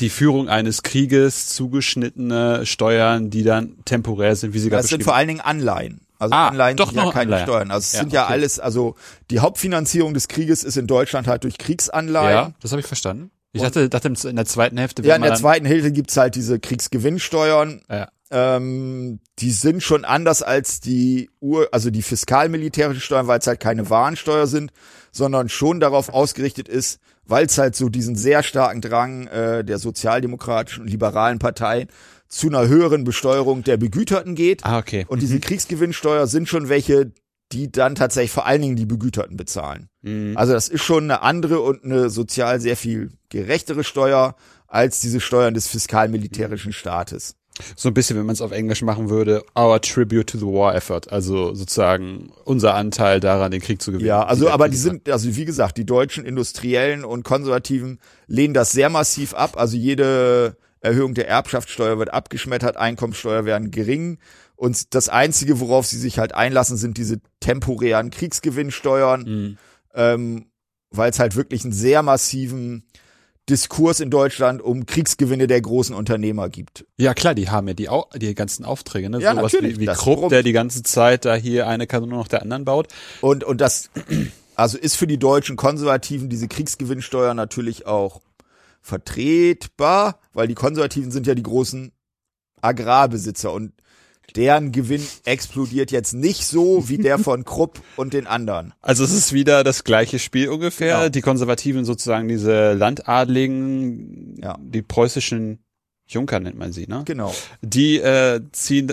die Führung eines Krieges zugeschnittene Steuern, die dann temporär sind, wie sie gerade Das sind vor allen Dingen Anleihen. Also ah, Anleihen doch sind ja keine Anleihen. Steuern. Also es ja, sind ja okay. alles, also die Hauptfinanzierung des Krieges ist in Deutschland halt durch Kriegsanleihen. Ja, das habe ich verstanden. Ich dachte, dachte in der zweiten Hälfte. Ja, in der zweiten Hälfte gibt's halt diese Kriegsgewinnsteuern. Ja. Ähm, die sind schon anders als die Ur, also die fiskalmilitärischen Steuern, weil es halt keine Warensteuer sind, sondern schon darauf ausgerichtet ist, weil es halt so diesen sehr starken Drang äh, der sozialdemokratischen und liberalen Parteien zu einer höheren Besteuerung der Begüterten geht. Ah, okay. Und diese mhm. Kriegsgewinnsteuer sind schon welche, die dann tatsächlich vor allen Dingen die Begüterten bezahlen. Mhm. Also das ist schon eine andere und eine sozial sehr viel gerechtere Steuer als diese Steuern des fiskalmilitärischen Staates. So ein bisschen, wenn man es auf Englisch machen würde, our tribute to the war effort, also sozusagen unser Anteil daran, den Krieg zu gewinnen. Ja, also aber die sind, also wie gesagt, die deutschen Industriellen und Konservativen lehnen das sehr massiv ab. Also jede Erhöhung der Erbschaftssteuer wird abgeschmettert, Einkommensteuer werden gering. Und das Einzige, worauf sie sich halt einlassen, sind diese temporären Kriegsgewinnsteuern, mhm. ähm, weil es halt wirklich einen sehr massiven Diskurs in Deutschland um Kriegsgewinne der großen Unternehmer gibt. Ja klar, die haben ja die, Au die ganzen Aufträge, ne? Ja, Sowas natürlich. wie, wie Krupp, der die ganze Zeit da hier eine Kanone nach der anderen baut. Und, und das, also ist für die deutschen Konservativen diese Kriegsgewinnsteuer natürlich auch vertretbar, weil die Konservativen sind ja die großen Agrarbesitzer und deren Gewinn explodiert jetzt nicht so wie der von Krupp und den anderen. Also es ist wieder das gleiche Spiel ungefähr. Genau. Die Konservativen sozusagen diese Landadligen, ja. die preußischen Junker nennt man sie, ne? Genau. Die äh, ziehen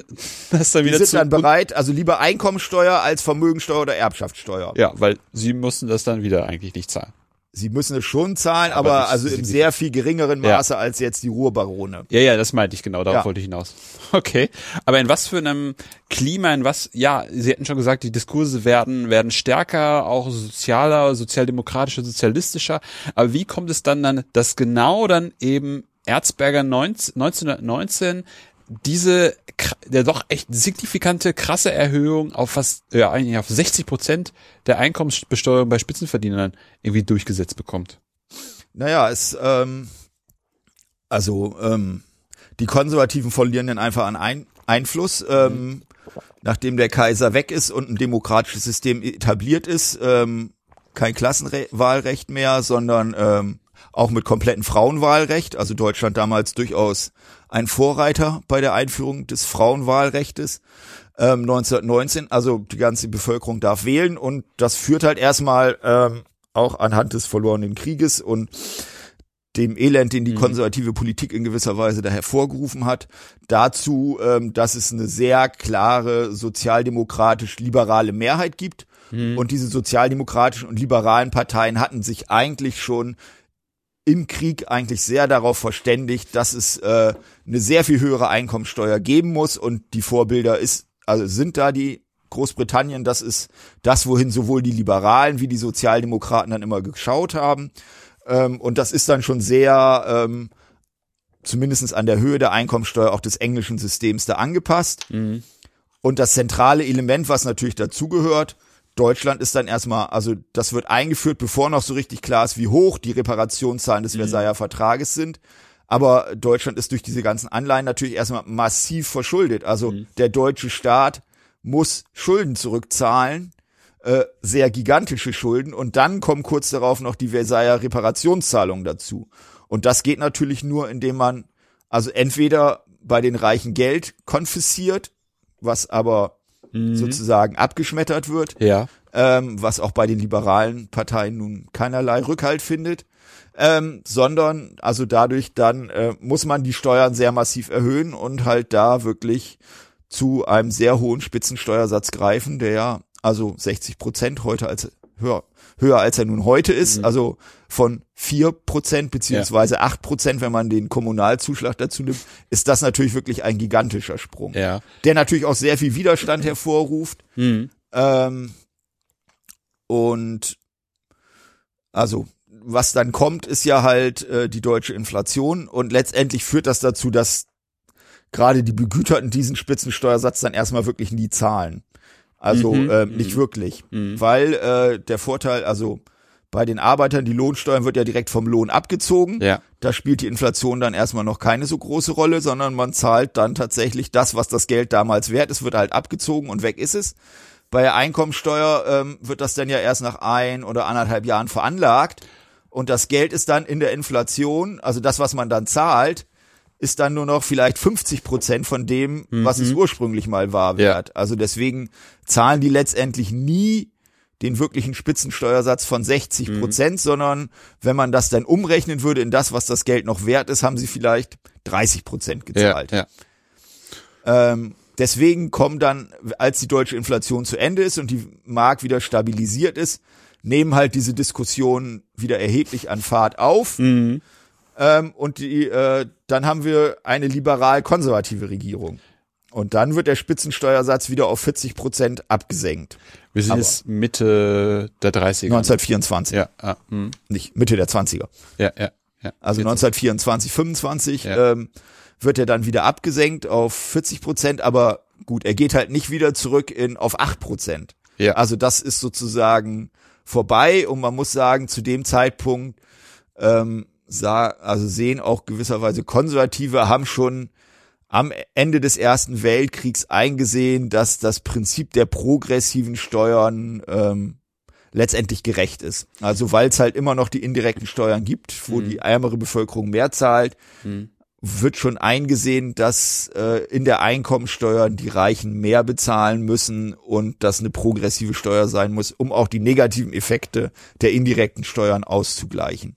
das dann wieder zu. Die sind dann bereit, also lieber Einkommensteuer als Vermögensteuer oder Erbschaftssteuer. Ja, weil sie mussten das dann wieder eigentlich nicht zahlen. Sie müssen es schon zahlen, aber, aber also im sehr viel geringeren Maße ja. als jetzt die Ruhrbarone. Ja, ja, das meinte ich genau, darauf ja. wollte ich hinaus. Okay. Aber in was für einem Klima, in was, ja, Sie hatten schon gesagt, die Diskurse werden, werden stärker, auch sozialer, sozialdemokratischer, sozialistischer. Aber wie kommt es dann dann, dass genau dann eben Erzberger 19, 1919 diese der doch echt signifikante krasse Erhöhung auf fast ja eigentlich auf 60 Prozent der Einkommensbesteuerung bei Spitzenverdienern irgendwie durchgesetzt bekommt. Naja, es ähm, also ähm, die Konservativen verlieren dann einfach an ein Einfluss, ähm, nachdem der Kaiser weg ist und ein demokratisches System etabliert ist, ähm, kein Klassenwahlrecht mehr, sondern ähm, auch mit kompletten Frauenwahlrecht. Also Deutschland damals durchaus ein Vorreiter bei der Einführung des Frauenwahlrechtes ähm, 1919. Also die ganze Bevölkerung darf wählen und das führt halt erstmal ähm, auch anhand des verlorenen Krieges und dem Elend, den die mhm. konservative Politik in gewisser Weise da hervorgerufen hat, dazu, ähm, dass es eine sehr klare sozialdemokratisch-liberale Mehrheit gibt. Mhm. Und diese sozialdemokratischen und liberalen Parteien hatten sich eigentlich schon im Krieg eigentlich sehr darauf verständigt, dass es äh, eine sehr viel höhere Einkommensteuer geben muss und die Vorbilder ist, also sind da die Großbritannien, das ist das, wohin sowohl die Liberalen wie die Sozialdemokraten dann immer geschaut haben. Ähm, und das ist dann schon sehr, ähm, zumindest an der Höhe der Einkommensteuer auch des englischen Systems da angepasst. Mhm. Und das zentrale Element, was natürlich dazugehört, Deutschland ist dann erstmal, also das wird eingeführt, bevor noch so richtig klar ist, wie hoch die Reparationszahlen des Versailler Vertrages sind. Aber Deutschland ist durch diese ganzen Anleihen natürlich erstmal massiv verschuldet. Also der deutsche Staat muss Schulden zurückzahlen, äh, sehr gigantische Schulden. Und dann kommen kurz darauf noch die Versailler Reparationszahlungen dazu. Und das geht natürlich nur, indem man also entweder bei den Reichen Geld konfisziert, was aber sozusagen abgeschmettert wird, Ja. ähm, was auch bei den liberalen Parteien nun keinerlei Rückhalt findet, ähm, sondern also dadurch dann äh, muss man die Steuern sehr massiv erhöhen und halt da wirklich zu einem sehr hohen Spitzensteuersatz greifen, der ja also 60 Prozent heute als höher, höher als er nun heute ist, also von vier Prozent beziehungsweise acht Prozent, wenn man den Kommunalzuschlag dazu nimmt, ist das natürlich wirklich ein gigantischer Sprung Ja. der natürlich auch sehr viel Widerstand hervorruft. Ähm, und also was dann kommt, ist ja halt äh, die deutsche Inflation und letztendlich führt das dazu, dass gerade die Begüterten diesen Spitzensteuersatz dann erstmal wirklich nie zahlen. Also Mhm, ähm, nicht wirklich, weil äh, der Vorteil, also bei den Arbeitern, die Lohnsteuern wird ja direkt vom Lohn abgezogen. Ja. Da spielt die Inflation dann erstmal noch keine so große Rolle, sondern man zahlt dann tatsächlich das, was das Geld damals wert ist, wird halt abgezogen und weg ist es. Bei der Einkommensteuer ähm, wird das dann ja erst nach ein oder anderthalb Jahren veranlagt und das Geld ist dann in der Inflation, also das, was man dann zahlt, ist dann nur noch vielleicht 50 Prozent von dem, was es ursprünglich mal war, Ja. wert. Also deswegen zahlen die letztendlich nie den wirklichen Spitzensteuersatz von 60 Prozent, sondern wenn man das dann umrechnen würde in das, was das Geld noch wert ist, haben sie vielleicht 30 Prozent Ja. gezahlt. ja. Ähm, deswegen kommen dann, als die deutsche Inflation zu Ende ist und die Mark wieder stabilisiert ist, nehmen halt diese Diskussionen wieder erheblich an Fahrt auf. Mhm. Ähm, und die, äh, dann haben wir eine liberal-konservative Regierung. Und dann wird der Spitzensteuersatz wieder auf 40 Prozent abgesenkt. Wir sind Aber- jetzt Mitte der 30er. 1924, Ja, ah, hm. nicht Mitte der 20er. ja, ja, ja. Also 1924, 25 Ja. ähm, wird er dann wieder abgesenkt auf 40 Prozent, aber gut, er geht halt nicht wieder zurück in auf 8 Prozent. Ja. Also das ist sozusagen vorbei und man muss sagen, zu dem Zeitpunkt ähm, sah, also sehen auch gewisserweise Konservative haben schon am Ende des Ersten Weltkriegs eingesehen, dass das Prinzip der progressiven Steuern ähm, letztendlich gerecht ist. Also weil es halt immer noch die indirekten Steuern gibt, wo die ärmere Bevölkerung mehr zahlt, wird schon eingesehen, dass äh, in der Einkommensteuer die Reichen mehr bezahlen müssen und dass eine progressive Steuer sein muss, um auch die negativen Effekte der indirekten Steuern auszugleichen.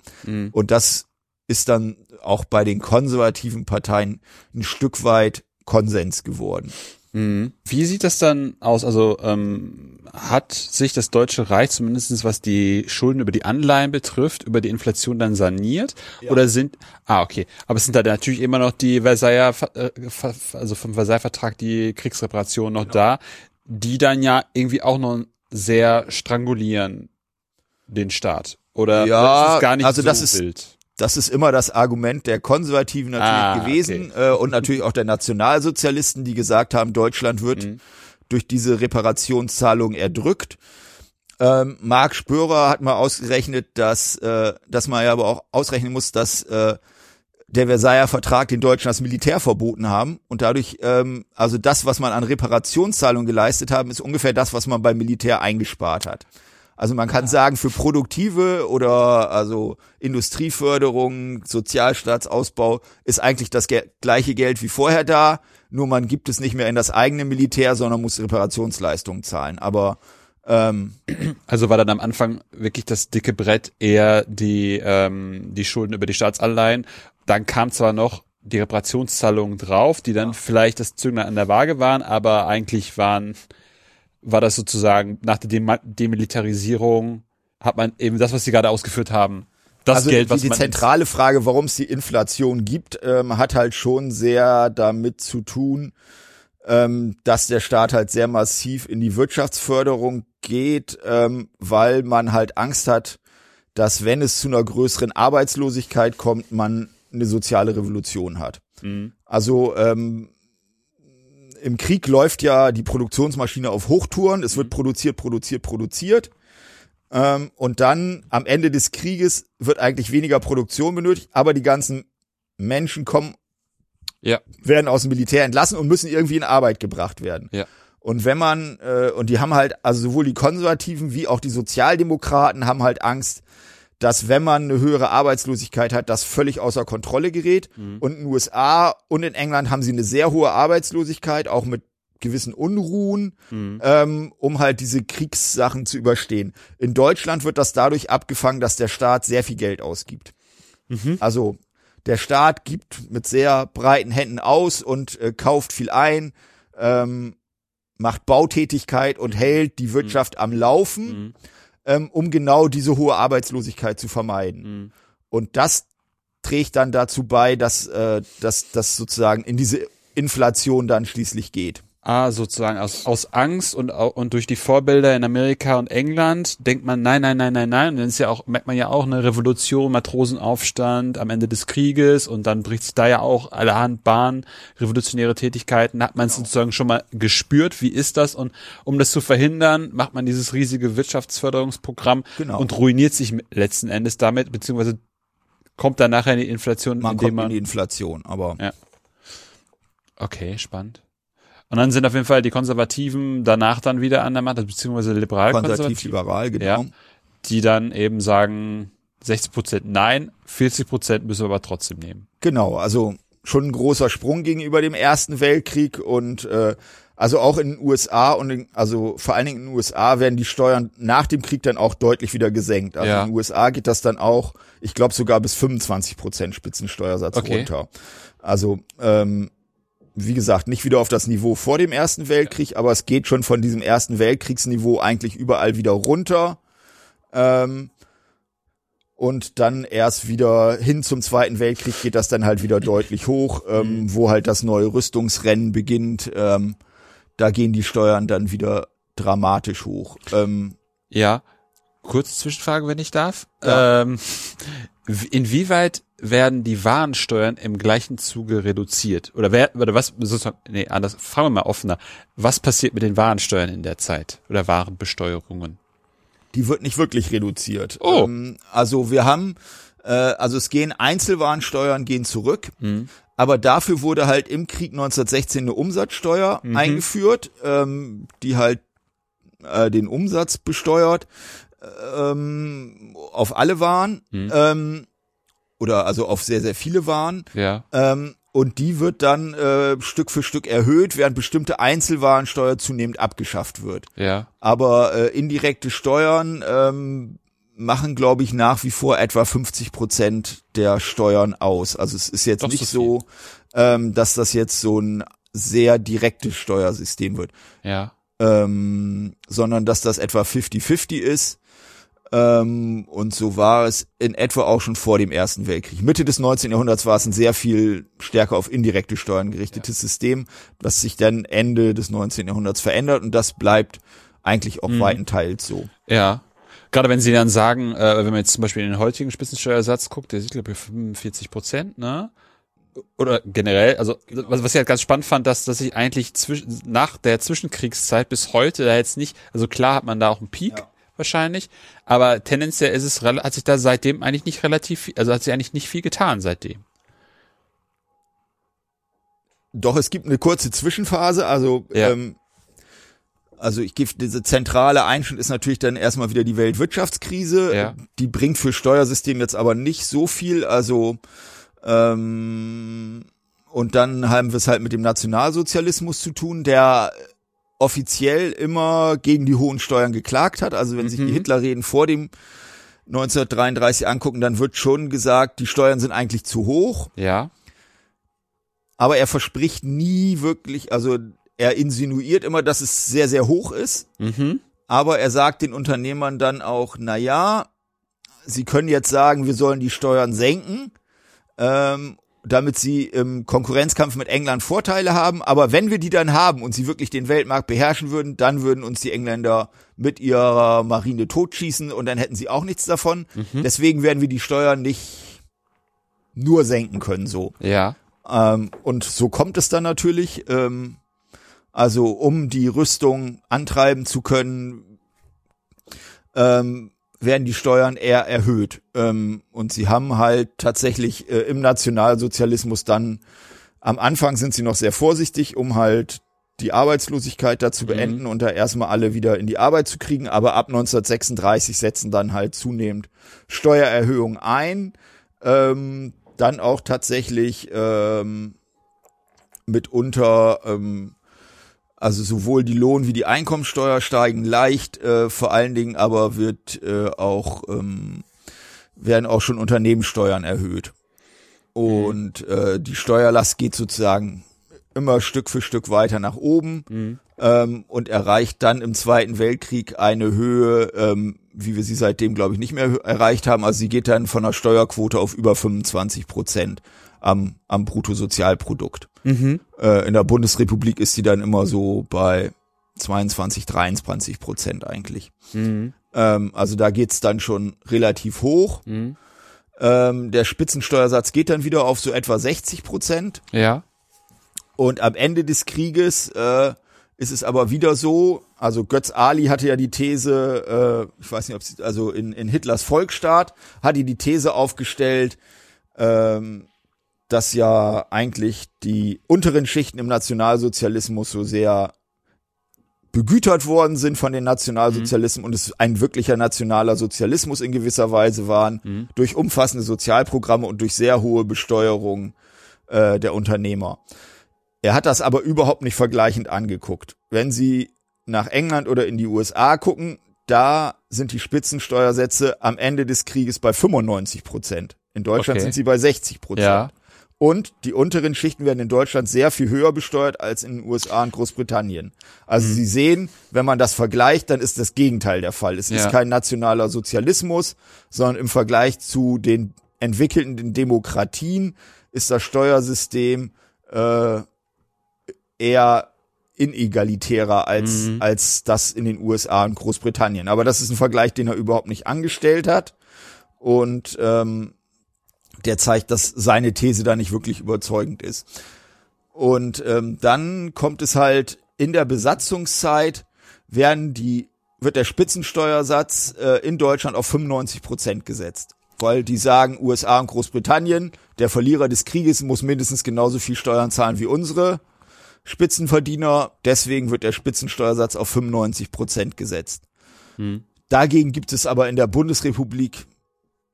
Und das ist dann auch bei den konservativen Parteien ein Stück weit Konsens geworden. Mhm. Wie sieht das dann aus? Also ähm, hat sich das Deutsche Reich zumindest was die Schulden über die Anleihen betrifft, über die Inflation dann saniert? Oder sind, ah okay, aber es sind da natürlich immer noch die Versailler, Ver- äh, also vom Versailler Vertrag die Kriegsreparationen noch da, die dann ja irgendwie auch noch sehr strangulieren den Staat. Oder Ja, ist es gar nicht also so das ist- wild? Das ist immer das Argument der Konservativen natürlich Ah, gewesen äh, und natürlich auch der Nationalsozialisten, die gesagt haben, Deutschland wird Mhm. durch diese Reparationszahlung erdrückt. Ähm, Marc Spörer hat mal ausgerechnet, dass, äh, dass man ja aber auch ausrechnen muss, dass äh, der Versailler Vertrag den Deutschen das Militär verboten haben und dadurch, ähm, also das, was man an Reparationszahlungen geleistet haben, ist ungefähr das, was man beim Militär eingespart hat. Also man kann sagen, für produktive oder also Industrieförderung, Sozialstaatsausbau ist eigentlich das ge gleiche Geld wie vorher da, nur man gibt es nicht mehr in das eigene Militär, sondern muss Reparationsleistungen zahlen. Aber ähm, Also war dann am Anfang wirklich das dicke Brett eher die, ähm, die Schulden über die Staatsanleihen. Dann kam zwar noch die Reparationszahlungen drauf, die dann vielleicht das Zünglein an der Waage waren, aber eigentlich waren, war das sozusagen nach der Dem Demilitarisierung hat man eben das, was Sie gerade ausgeführt haben, das also Geld, was die, die zentrale Frage, warum es die Inflation gibt, ähm, hat halt schon sehr damit zu tun, ähm, dass der Staat halt sehr massiv in die Wirtschaftsförderung geht, ähm, weil man halt Angst hat, dass wenn es zu einer größeren Arbeitslosigkeit kommt, man eine soziale Revolution hat. Mhm. Also ähm, im Krieg läuft ja die Produktionsmaschine auf Hochtouren. Es wird produziert, produziert, produziert. Ähm, und dann am Ende des Krieges wird eigentlich weniger Produktion benötigt, aber die ganzen Menschen kommen, Ja. werden aus dem Militär entlassen und müssen irgendwie in Arbeit gebracht werden. Ja. Und wenn man, äh, und die haben halt, also sowohl die Konservativen wie auch die Sozialdemokraten haben halt Angst, dass wenn man eine höhere Arbeitslosigkeit hat, das völlig außer Kontrolle gerät. Und in den USA und in England haben sie eine sehr hohe Arbeitslosigkeit, auch mit gewissen Unruhen, ähm, um halt diese Kriegssachen zu überstehen. In Deutschland wird das dadurch abgefangen, dass der Staat sehr viel Geld ausgibt. Also der Staat gibt mit sehr breiten Händen aus und äh, kauft viel ein, ähm, macht Bautätigkeit und hält die Wirtschaft am Laufen, ähm, um genau diese hohe Arbeitslosigkeit zu vermeiden. Und das trägt dann dazu bei, dass äh, dass das sozusagen in diese Inflation dann schließlich geht. Ah, sozusagen aus, aus Angst und, und durch die Vorbilder in Amerika und England denkt man, nein, nein, nein, nein, nein. Und dann ist ja auch, merkt man ja auch eine Revolution, Matrosenaufstand am Ende des Krieges und dann bricht es da ja auch allerhand Bahn, revolutionäre Tätigkeiten, hat man es sozusagen schon mal gespürt, wie ist das? Und um das zu verhindern, macht man dieses riesige Wirtschaftsförderungsprogramm Genau. und ruiniert sich letzten Endes damit, beziehungsweise kommt dann nachher in die Inflation, Man kommt man in die Inflation, aber Ja. Okay, spannend. Und dann sind auf jeden Fall die Konservativen danach dann wieder an der Macht, also beziehungsweise liberal-konservativ, konservativ-liberal, genau. Ja. die dann eben sagen, 60 Prozent nein, 40 Prozent müssen wir aber trotzdem nehmen. Genau, also schon ein großer Sprung gegenüber dem Ersten Weltkrieg und äh, also auch in den USA und in, also vor allen Dingen in den USA werden die Steuern nach dem Krieg dann auch deutlich wieder gesenkt. Also Ja. in den USA geht das dann auch, ich glaube sogar bis 25 Prozent Spitzensteuersatz Okay. runter. Also ähm, wie gesagt, nicht wieder auf das Niveau vor dem Ersten Weltkrieg, aber es geht schon von diesem Ersten Weltkriegsniveau eigentlich überall wieder runter. Ähm, und dann erst wieder hin zum Zweiten Weltkrieg geht das dann halt wieder deutlich hoch, ähm, wo halt das neue Rüstungsrennen beginnt. Ähm, da gehen die Steuern dann wieder dramatisch hoch. Ähm, Ja, kurze Zwischenfrage, wenn ich darf. Ja. Ähm, inwieweit werden die Warensteuern im gleichen Zuge reduziert? Oder wer, oder was, sozusagen, nee, anders, fragen wir mal offener. Was passiert mit den Warensteuern in der Zeit? Oder Warenbesteuerungen? die wird nicht wirklich reduziert. Oh. Ähm, also wir haben, äh, also es gehen Einzelwarensteuern gehen zurück, aber dafür wurde halt im Krieg 1916 eine Umsatzsteuer eingeführt, ähm, die halt äh, den Umsatz besteuert ähm, auf alle Waren ähm, oder also auf sehr sehr viele Waren. Ja. Ähm, und die wird dann äh, Stück für Stück erhöht, während bestimmte Einzelwarensteuer zunehmend abgeschafft wird. Ja. Aber äh, indirekte Steuern ähm, machen, glaube ich, nach wie vor etwa 50 Prozent der Steuern aus. Also es ist jetzt Doch nicht so so, ähm, dass das jetzt so ein sehr direktes Steuersystem wird, Ja. ähm, sondern dass das etwa 50-50 ist. Ähm, und so war es in etwa auch schon vor dem Ersten Weltkrieg. Mitte des 19. Jahrhunderts war es ein sehr viel stärker auf indirekte Steuern gerichtetes System, was sich dann Ende des 19. Jahrhunderts verändert und das bleibt eigentlich auch weitenteils so. Ja. Gerade wenn Sie dann sagen, äh, wenn man jetzt zum Beispiel in den heutigen Spitzensteuersatz guckt, der ist, glaube ich, 45 Prozent, ne? Oder generell, also was, was ich halt ganz spannend fand, dass, dass ich eigentlich zwischen, nach der Zwischenkriegszeit bis heute da jetzt nicht, also klar hat man da auch einen Peak Ja. Wahrscheinlich, aber tendenziell ist es, hat sich da seitdem eigentlich nicht relativ, viel, also hat sich eigentlich nicht viel getan seitdem. Doch, es gibt eine kurze Zwischenphase, also Ja. ähm, also ich gebe diese zentrale Einschnitt ist natürlich dann erstmal wieder die Weltwirtschaftskrise. Ja. Die bringt für Steuersystem jetzt aber nicht so viel. Also ähm, und dann haben wir es halt mit dem Nationalsozialismus zu tun, der offiziell immer gegen die hohen Steuern geklagt hat. Also wenn sich die Hitlerreden vor dem 1933 angucken, dann wird schon gesagt, die Steuern sind eigentlich zu hoch Ja. aber er verspricht nie wirklich, also er insinuiert immer, dass es sehr, sehr hoch ist, Mhm. aber er sagt den Unternehmern dann auch, na ja, sie können jetzt sagen, wir sollen die Steuern senken, ähm, damit sie im Konkurrenzkampf mit England Vorteile haben, aber wenn wir die dann haben und sie wirklich den Weltmarkt beherrschen würden, dann würden uns die Engländer mit ihrer Marine totschießen und dann hätten sie auch nichts davon. Deswegen werden wir die Steuern nicht nur senken können, so. Ja. Ähm, und so kommt es dann natürlich. Ähm, Also um die Rüstung antreiben zu können, ähm, werden die Steuern eher erhöht. Ähm, und sie haben halt tatsächlich äh, im Nationalsozialismus dann, am Anfang sind sie noch sehr vorsichtig, um halt die Arbeitslosigkeit da zu beenden mhm. und da erstmal alle wieder in die Arbeit zu kriegen. Aber ab 1936 setzen dann halt zunehmend Steuererhöhungen ein. Ähm, dann auch tatsächlich ähm, mitunter ähm, also sowohl die Lohn- wie die Einkommensteuer steigen leicht, äh, vor allen Dingen aber wird äh, auch ähm, werden auch schon Unternehmenssteuern erhöht. Und äh, die Steuerlast geht sozusagen immer Stück für Stück weiter nach oben mhm. ähm, und erreicht dann im Zweiten Weltkrieg eine Höhe, ähm, wie wir sie seitdem, glaube ich, nicht mehr erreicht haben. Also sie geht dann von einer Steuerquote auf über 25 Prozent am, am Bruttosozialprodukt. Mhm. Äh, in der Bundesrepublik ist sie dann immer so bei 22, 23 Prozent eigentlich. Mhm. Ähm, also da geht's dann schon relativ hoch. Mhm. Ähm, der Spitzensteuersatz geht dann wieder auf so etwa 60 Prozent. Ja. Und am Ende des Krieges äh, ist es aber wieder so, also Götz Ali hatte ja die These, äh, ich weiß nicht, ob sie, also in, in Hitlers Volksstaat hat die die These aufgestellt, ähm, dass ja eigentlich die unteren Schichten im Nationalsozialismus so sehr begütert worden sind von den Nationalsozialisten mhm. und es ein wirklicher nationaler Sozialismus in gewisser Weise waren, mhm. durch umfassende Sozialprogramme und durch sehr hohe Besteuerung äh, der Unternehmer. Er hat das aber überhaupt nicht vergleichend angeguckt. Wenn Sie nach England oder in die USA gucken, da sind die Spitzensteuersätze am Ende des Krieges bei 95 Prozent. In Deutschland okay. sind sie bei 60 Prozent. Ja. Und die unteren Schichten werden in Deutschland sehr viel höher besteuert als in den USA und Großbritannien. Also mhm. Sie sehen, wenn man das vergleicht, dann ist das Gegenteil der Fall. Es ja. ist kein nationaler Sozialismus, sondern im Vergleich zu den entwickelten Demokratien ist das Steuersystem äh, eher inegalitärer als, mhm. als das in den USA und Großbritannien. Aber das ist ein Vergleich, den er überhaupt nicht angestellt hat. Und ähm, der zeigt, dass seine These da nicht wirklich überzeugend ist. Und ähm, dann kommt es halt in der Besatzungszeit werden die wird der Spitzensteuersatz äh, in Deutschland auf 95 Prozent gesetzt, weil die sagen USA und Großbritannien, der Verlierer des Krieges muss mindestens genauso viel Steuern zahlen wie unsere Spitzenverdiener. Deswegen wird der Spitzensteuersatz auf 95 Prozent gesetzt. Hm. Dagegen gibt es aber in der Bundesrepublik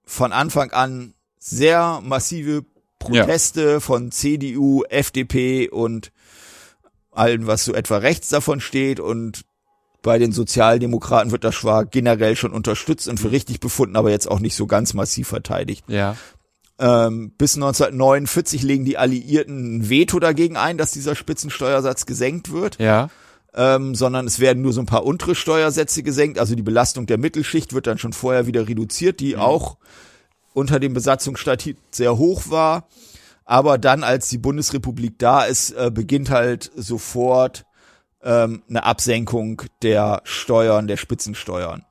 von Anfang an sehr massive Proteste ja. von CDU, FDP und allen, was so etwa rechts davon steht und bei den Sozialdemokraten wird das zwar generell schon unterstützt und für richtig befunden, aber jetzt auch nicht so ganz massiv verteidigt. Ja. Ähm, bis 1949 legen die Alliierten ein Veto dagegen ein, dass dieser Spitzensteuersatz gesenkt wird. Ja. Ähm, sondern es werden nur so ein paar untere Steuersätze gesenkt. Also die Belastung der Mittelschicht wird dann schon vorher wieder reduziert, die mhm. auch unter dem Besatzungsstaat sehr hoch war. Aber dann, als die Bundesrepublik da ist, äh, beginnt halt sofort ähm, eine Absenkung der Steuern, der Spitzensteuern.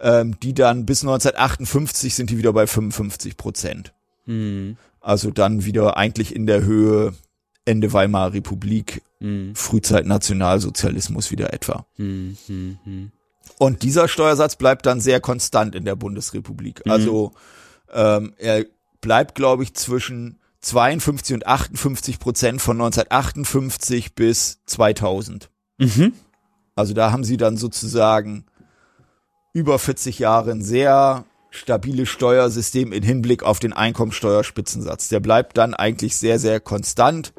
Ähm, die dann bis 1958 sind die wieder bei 55 Prozent. Mhm. Also dann wieder eigentlich in der Höhe Ende Weimarer Republik, mhm. Frühzeit Nationalsozialismus wieder etwa. Mhm. Und dieser Steuersatz bleibt dann sehr konstant in der Bundesrepublik. Also ähm, er bleibt, glaube ich, zwischen 52 und 58 Prozent von 1958 bis 2000. Mhm. Also da haben sie dann sozusagen über 40 Jahre ein sehr stabiles Steuersystem in Hinblick auf den Einkommensteuerspitzensatz. Der bleibt dann eigentlich sehr, sehr konstant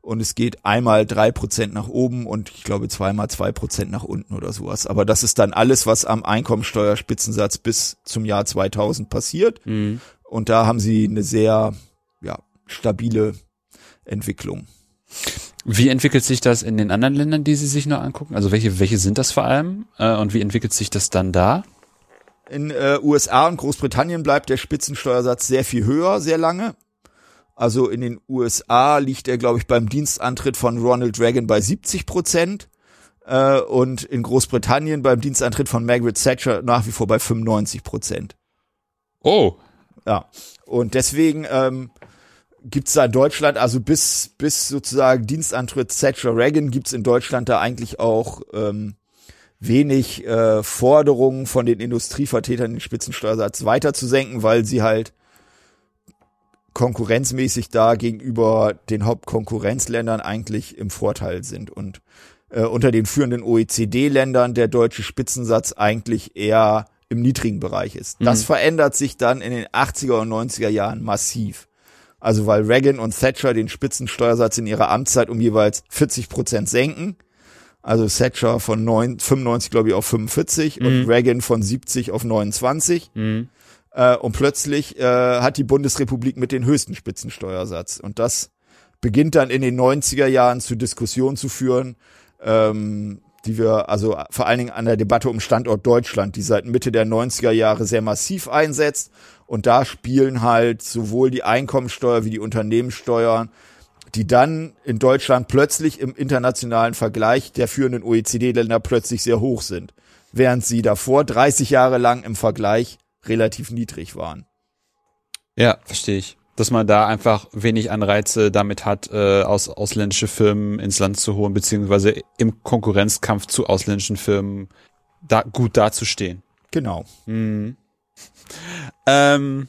und es geht einmal drei Prozent nach oben und ich glaube zweimal zwei Prozent nach unten oder sowas. Aber das ist dann alles, was am Einkommensteuerspitzensatz bis zum Jahr 2000 passiert. Mhm. Und da haben sie eine sehr, ja, stabile Entwicklung. Wie entwickelt sich das in den anderen Ländern, die Sie sich noch angucken? Also welche, welche sind das vor allem? Äh, und wie entwickelt sich das dann da? In äh, USA und Großbritannien bleibt der Spitzensteuersatz sehr viel höher, sehr lange. Also in den USA liegt er, glaube ich, beim Dienstantritt von Ronald Reagan bei 70 Prozent äh, und in Großbritannien beim Dienstantritt von Margaret Thatcher nach wie vor bei 95 Prozent. Oh. Ja. Und deswegen ähm, gibt's da in Deutschland, also bis, bis sozusagen Dienstantritt Thatcher Reagan gibt's in Deutschland da eigentlich auch ähm, wenig äh, Forderungen von den Industrievertretern, den Spitzensteuersatz weiter zu senken, weil sie halt konkurrenzmäßig da gegenüber den Hauptkonkurrenzländern eigentlich im Vorteil sind und äh, unter den führenden OECD-Ländern der deutsche Spitzensatz eigentlich eher im niedrigen Bereich ist. Mhm. Das verändert sich dann in den 80er und 90er Jahren massiv. Also weil Reagan und Thatcher den Spitzensteuersatz in ihrer Amtszeit um jeweils 40 Prozent senken. Also Thatcher von 9, 95, glaube ich, auf 45 mhm. und Reagan von 70 auf 29. Mhm. Äh, und plötzlich äh, hat die Bundesrepublik mit den höchsten Spitzensteuersatz. Und das beginnt dann in den 90er Jahren zu Diskussionen zu führen, ähm, die wir also vor allen Dingen an der Debatte um Standort Deutschland, die seit Mitte der 90er Jahre sehr massiv einsetzt. Und da spielen halt sowohl die Einkommensteuer wie die Unternehmenssteuern, die dann in Deutschland plötzlich im internationalen Vergleich der führenden OECD-Länder plötzlich sehr hoch sind, während sie davor 30 Jahre lang im Vergleich relativ niedrig waren. Ja, verstehe ich. Dass man da einfach wenig Anreize damit hat, äh, aus ausländische Firmen ins Land zu holen, beziehungsweise im Konkurrenzkampf zu ausländischen Firmen da gut dazustehen. Genau. Mhm. Ähm,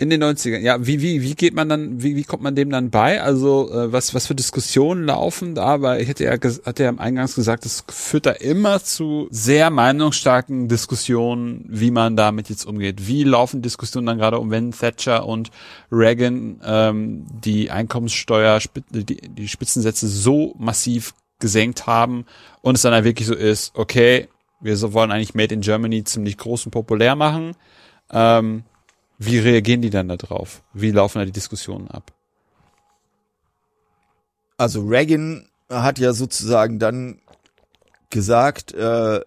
in den 90ern, ja, wie, wie, wie geht man dann, wie, wie kommt man dem dann bei? Also, äh, was, was für Diskussionen laufen da? Weil ich hätte ja, hatte ja Eingangs gesagt, es führt da immer zu sehr meinungsstarken Diskussionen, wie man damit jetzt umgeht. Wie laufen Diskussionen dann gerade um, wenn Thatcher und Reagan ähm, die Einkommenssteuer, die, die Spitzensätze so massiv gesenkt haben und es dann halt wirklich so ist, okay, wir wollen eigentlich Made in Germany ziemlich groß und populär machen. Ähm, wie reagieren die dann da drauf? Wie laufen da die Diskussionen ab? Also Reagan hat ja sozusagen dann gesagt, äh,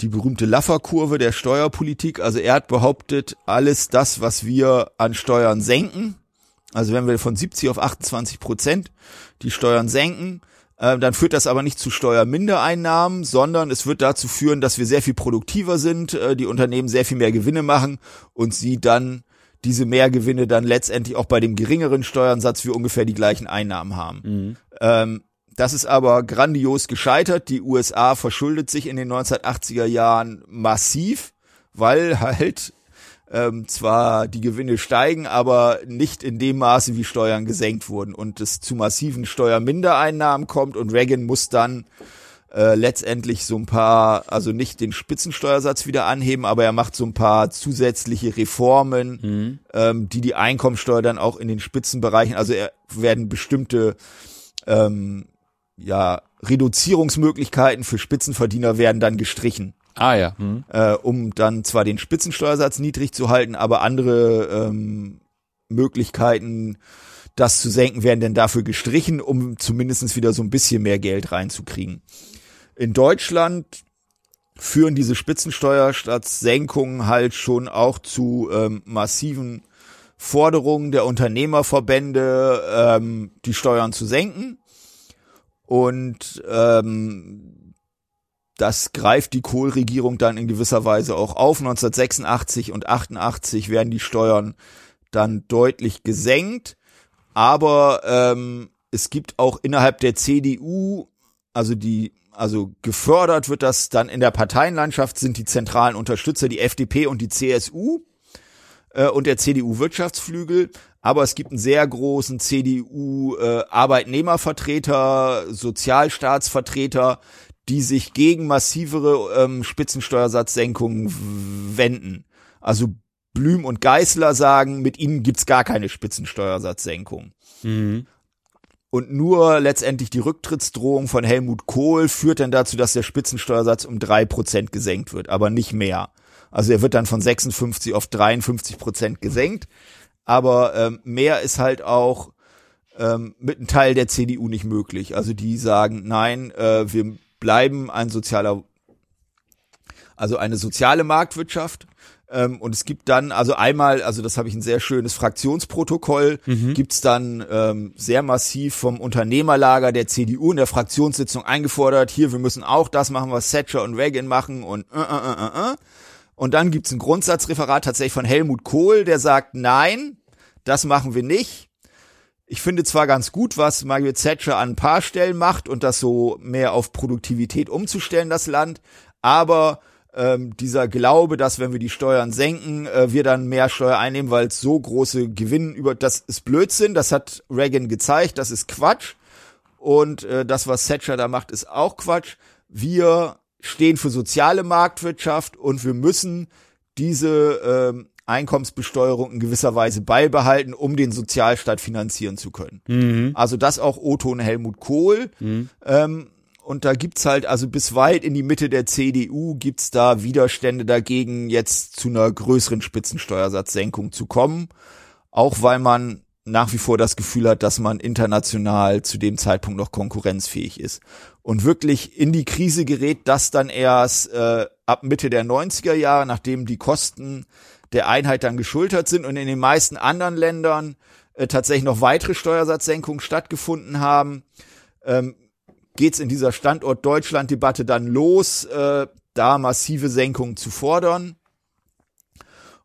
die berühmte Laffer-Kurve der Steuerpolitik. Also er hat behauptet, alles das, was wir an Steuern senken, also wenn wir von 70 auf 28 Prozent die Steuern senken, äh, dann führt das aber nicht zu Steuermindereinnahmen, sondern es wird dazu führen, dass wir sehr viel produktiver sind, äh, die Unternehmen sehr viel mehr Gewinne machen und sie dann diese Mehrgewinne dann letztendlich auch bei dem geringeren Steuernsatz für ungefähr die gleichen Einnahmen haben. Mhm. Ähm, das ist aber grandios gescheitert. Die USA verschuldet sich in den 1980er Jahren massiv, weil halt ähm, zwar die Gewinne steigen, aber nicht in dem Maße, wie Steuern gesenkt wurden und es zu massiven Steuermindereinnahmen kommt und Reagan muss dann äh, letztendlich so ein paar, also nicht den Spitzensteuersatz wieder anheben, aber er macht so ein paar zusätzliche Reformen, mhm. ähm, die die Einkommensteuer dann auch in den Spitzenbereichen, also er werden bestimmte ähm, ja Reduzierungsmöglichkeiten für Spitzenverdiener werden dann gestrichen. Ah ja. Mhm. Äh, um dann zwar den Spitzensteuersatz niedrig zu halten, aber andere ähm, Möglichkeiten das zu senken, werden dann dafür gestrichen, um zumindestens wieder so ein bisschen mehr Geld reinzukriegen. In Deutschland führen diese Spitzensteuersatzsenkungen halt schon auch zu ähm, massiven Forderungen der Unternehmerverbände, ähm, die Steuern zu senken. Und ähm, das greift die Kohl-Regierung dann in gewisser Weise auch auf. 1986 und 88 werden die Steuern dann deutlich gesenkt. Aber ähm, es gibt auch innerhalb der CDU, also die also gefördert wird das dann in der Parteienlandschaft sind die zentralen Unterstützer die FDP und die CSU äh, und der CDU-Wirtschaftsflügel. Aber es gibt einen sehr großen CDU-Arbeitnehmervertreter, äh, Sozialstaatsvertreter, die sich gegen massivere ähm, Spitzensteuersatzsenkungen wenden. Also Blüm und Geißler sagen, mit ihnen gibt's gar keine Spitzensteuersatzsenkung. Mhm. Und nur letztendlich die Rücktrittsdrohung von Helmut Kohl führt dann dazu, dass der Spitzensteuersatz um drei Prozent gesenkt wird, aber nicht mehr. Also er wird dann von 56 auf 53 Prozent gesenkt. Aber ähm, mehr ist halt auch ähm, mit einem Teil der CDU nicht möglich. Also die sagen, nein, äh, wir bleiben ein sozialer, also eine soziale Marktwirtschaft ähm, und es gibt dann, also einmal, also das habe ich ein sehr schönes Fraktionsprotokoll, mhm. gibt's dann ähm, sehr massiv vom Unternehmerlager der CDU in der Fraktionssitzung eingefordert, hier, wir müssen auch das machen, was Thatcher und Reagan machen und äh, äh, äh, äh. äh. Und dann gibt's ein Grundsatzreferat tatsächlich von Helmut Kohl, der sagt, nein, das machen wir nicht. ich finde zwar ganz gut, was Margaret Thatcher an ein paar Stellen macht und das so mehr auf Produktivität umzustellen, das Land, aber ähm, dieser Glaube, dass wenn wir die Steuern senken, äh, wir dann mehr Steuer einnehmen, weil es so große Gewinn über, das ist Blödsinn, das hat Reagan gezeigt, das ist Quatsch und äh, das, was Thatcher da macht, ist auch Quatsch. Wir stehen für soziale Marktwirtschaft und wir müssen diese ähm, Einkommensbesteuerung in gewisser Weise beibehalten, um den Sozialstaat finanzieren zu können. Mhm. Also das auch Otto und Helmut Kohl. Mhm. Ähm, und da gibt's halt, also bis weit in die Mitte der CDU gibt's da Widerstände dagegen, jetzt zu einer größeren Spitzensteuersatzsenkung zu kommen. Auch weil man nach wie vor das Gefühl hat, dass man international zu dem Zeitpunkt noch konkurrenzfähig ist. Und wirklich in die Krise gerät das dann erst äh, ab Mitte der 90er Jahre, nachdem die Kosten der Einheit dann geschultert sind und in den meisten anderen Ländern äh, tatsächlich noch weitere Steuersatzsenkungen stattgefunden haben, ähm, geht in dieser Standort Deutschland-Debatte dann los, äh, da massive Senkungen zu fordern.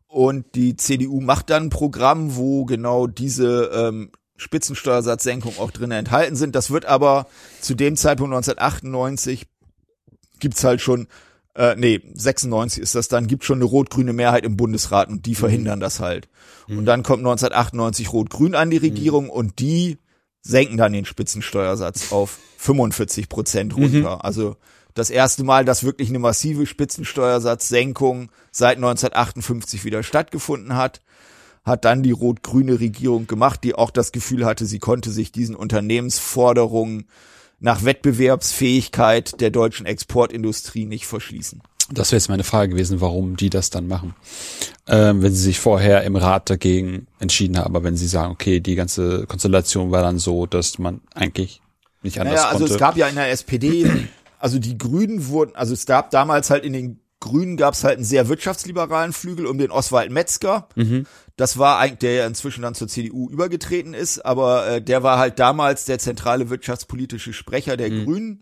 Und die CDU macht dann ein Programm, wo genau diese ähm, Spitzensteuersatzsenkungen auch drin enthalten sind. Das wird aber zu dem Zeitpunkt 1998 gibt's halt schon äh, nee, 96 ist das dann, gibt schon eine rot-grüne Mehrheit im Bundesrat und die verhindern mhm. das halt. Mhm. Und dann kommt 1998 Rot-Grün an die mhm. Regierung mhm. und die senken dann den Spitzensteuersatz auf 45 Prozent runter. Mhm. Also das erste Mal, dass wirklich eine massive Spitzensteuersatzsenkung seit 1958 wieder stattgefunden hat, hat dann die rot-grüne Regierung gemacht, die auch das Gefühl hatte, sie konnte sich diesen Unternehmensforderungen nach Wettbewerbsfähigkeit der deutschen Exportindustrie nicht verschließen. Das wäre jetzt meine Frage gewesen, warum die das dann machen. Ähm, wenn sie sich vorher im Rat dagegen entschieden haben, aber wenn sie sagen, okay, die ganze Konstellation war dann so, dass man eigentlich nicht anders naja, also konnte. es gab ja in der SPD, also die Grünen wurden, also es gab damals halt in den Grünen gab es halt einen sehr wirtschaftsliberalen Flügel um den Oswald Metzger. Mhm. Das war eigentlich, der ja inzwischen dann zur CDU übergetreten ist, aber äh, der war halt damals der zentrale wirtschaftspolitische Sprecher der mhm. Grünen.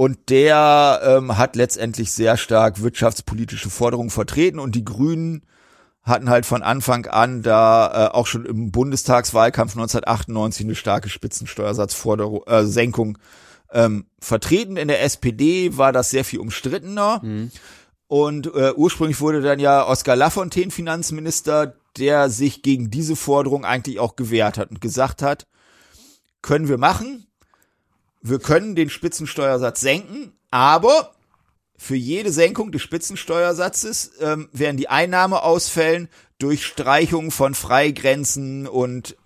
Und der ähm, hat letztendlich sehr stark wirtschaftspolitische Forderungen vertreten und die Grünen hatten halt von Anfang an da äh, auch schon im Bundestagswahlkampf 1998 eine starke Spitzensteuersatzforderung, äh, Senkung ähm, vertreten. In der SPD war das sehr viel umstrittener. Mhm. Und äh, ursprünglich wurde dann ja Oskar Lafontaine Finanzminister, der sich gegen diese Forderung eigentlich auch gewehrt hat und gesagt hat, können wir machen, wir können den Spitzensteuersatz senken, aber für jede Senkung des Spitzensteuersatzes ähm, werden die Einnahmeausfällen durch Streichung von Freigrenzen und